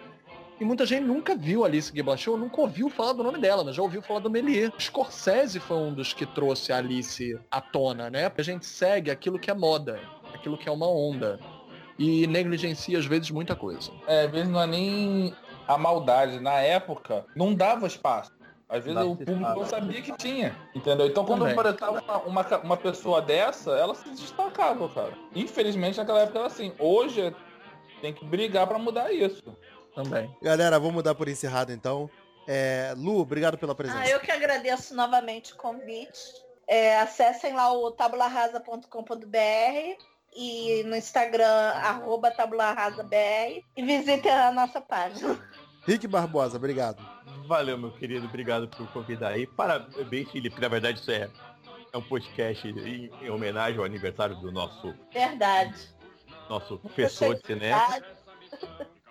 E muita gente nunca viu Alice Guy Blaché, ou nunca ouviu falar do nome dela, mas já ouviu falar do Méliès. Scorsese foi um dos que trouxe a Alice à tona, né? A gente segue aquilo que é moda, aquilo que é uma onda. E negligencia, às vezes, muita coisa. É, às vezes não é nem a maldade. Na época, não dava espaço. Às vezes Dava o público não sabia que tinha. Entendeu? Então quando aparecava uma, uma, uma pessoa dessa, ela se destacava, cara. Infelizmente naquela época era assim. Hoje tem que brigar pra mudar isso. Também. Galera, vamos dar por encerrado então. É, Lu, obrigado pela presença. Ah, eu que agradeço novamente o convite. É, acessem lá o tabularrasa.com.br e no Instagram, arroba tabularrasabr e visitem a nossa página. Rick Barbosa, obrigado. Valeu, meu querido. Obrigado por convidar aí. Parabéns, Felipe. que Na verdade, isso é, é um podcast em, em homenagem ao aniversário do nosso, Verdade. nosso professor de cinema.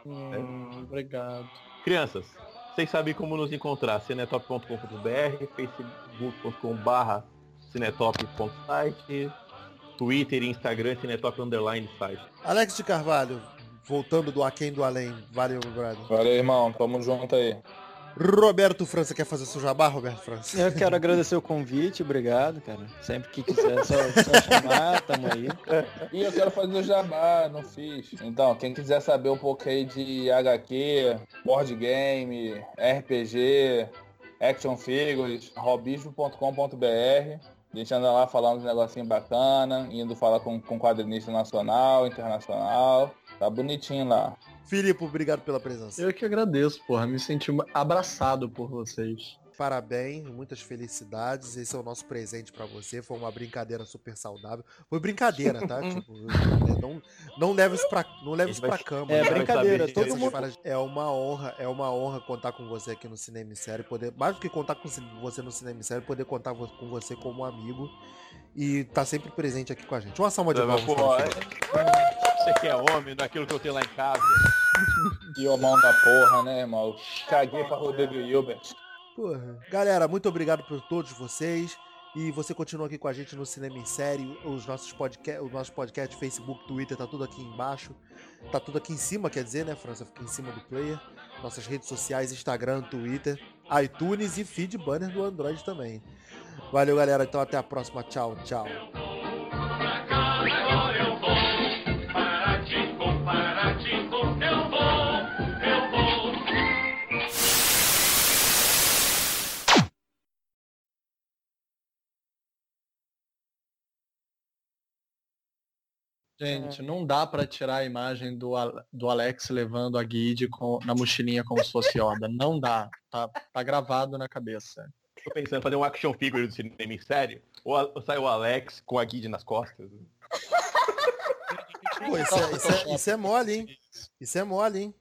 Hum, obrigado. Crianças, vocês sabem como nos encontrar. cinetop.com.br, facebook.com.br, cinetop.site, Twitter e Instagram, cinetop underline site. Alex de Carvalho, voltando do Aquém do Além. Valeu, meu brother. Valeu, irmão. Tamo junto aí. Roberto França, quer fazer seu jabá, Roberto França? Eu quero agradecer o convite, obrigado, cara. Sempre que quiser, só, só chamar, tamo aí. E eu quero fazer o jabá, não fiz. Então, quem quiser saber um pouco aí de HQ, board game, RPG, action figures, robismo.com.br. A gente anda lá falando uns negocinho bacana, indo falar com, com quadrinista nacional, internacional. Tá bonitinho lá. Filipe, obrigado pela presença. Eu que agradeço, porra. Me senti abraçado por vocês. Parabéns, muitas felicidades. Esse é o nosso presente pra você. Foi uma brincadeira super saudável. Foi brincadeira, tá? tipo, né, não, não leve isso pra, não leve isso pra cama. É né? brincadeira, todo mundo- É uma honra, é uma honra contar com você aqui no Cinema em Série, poder, mais do que contar com você no Cinema em Série, poder contar com você como amigo e tá sempre presente aqui com a gente. Uma salva de palmas. Para é-. Você que é homem, daquilo que eu tenho lá em casa. E o mão da porra, né, irmão? Caguei pra Rodrigo Hilbert. Porra. Galera, muito obrigado por todos vocês. E você continua aqui com a gente no Cinema em Série. Os nossos podcasts, os nossos podcasts, Facebook, Twitter, tá tudo aqui embaixo. Tá tudo aqui em cima, quer dizer, né, França? Fica em cima do player. Nossas redes sociais, Instagram, Twitter, iTunes e feed banner do Android também. Valeu, galera. Então até a próxima. Tchau, tchau. Gente, não dá pra tirar a imagem do, do Alex levando a Guide com, na mochilinha como se fosse Yoda. Não dá. Tá, tá gravado na cabeça. Tô pensando em fazer um action figure do cinema em série. Ou, ou sai o Alex com a guide nas costas. Pô, isso é, isso é- isso é mole, hein? Isso é mole, hein?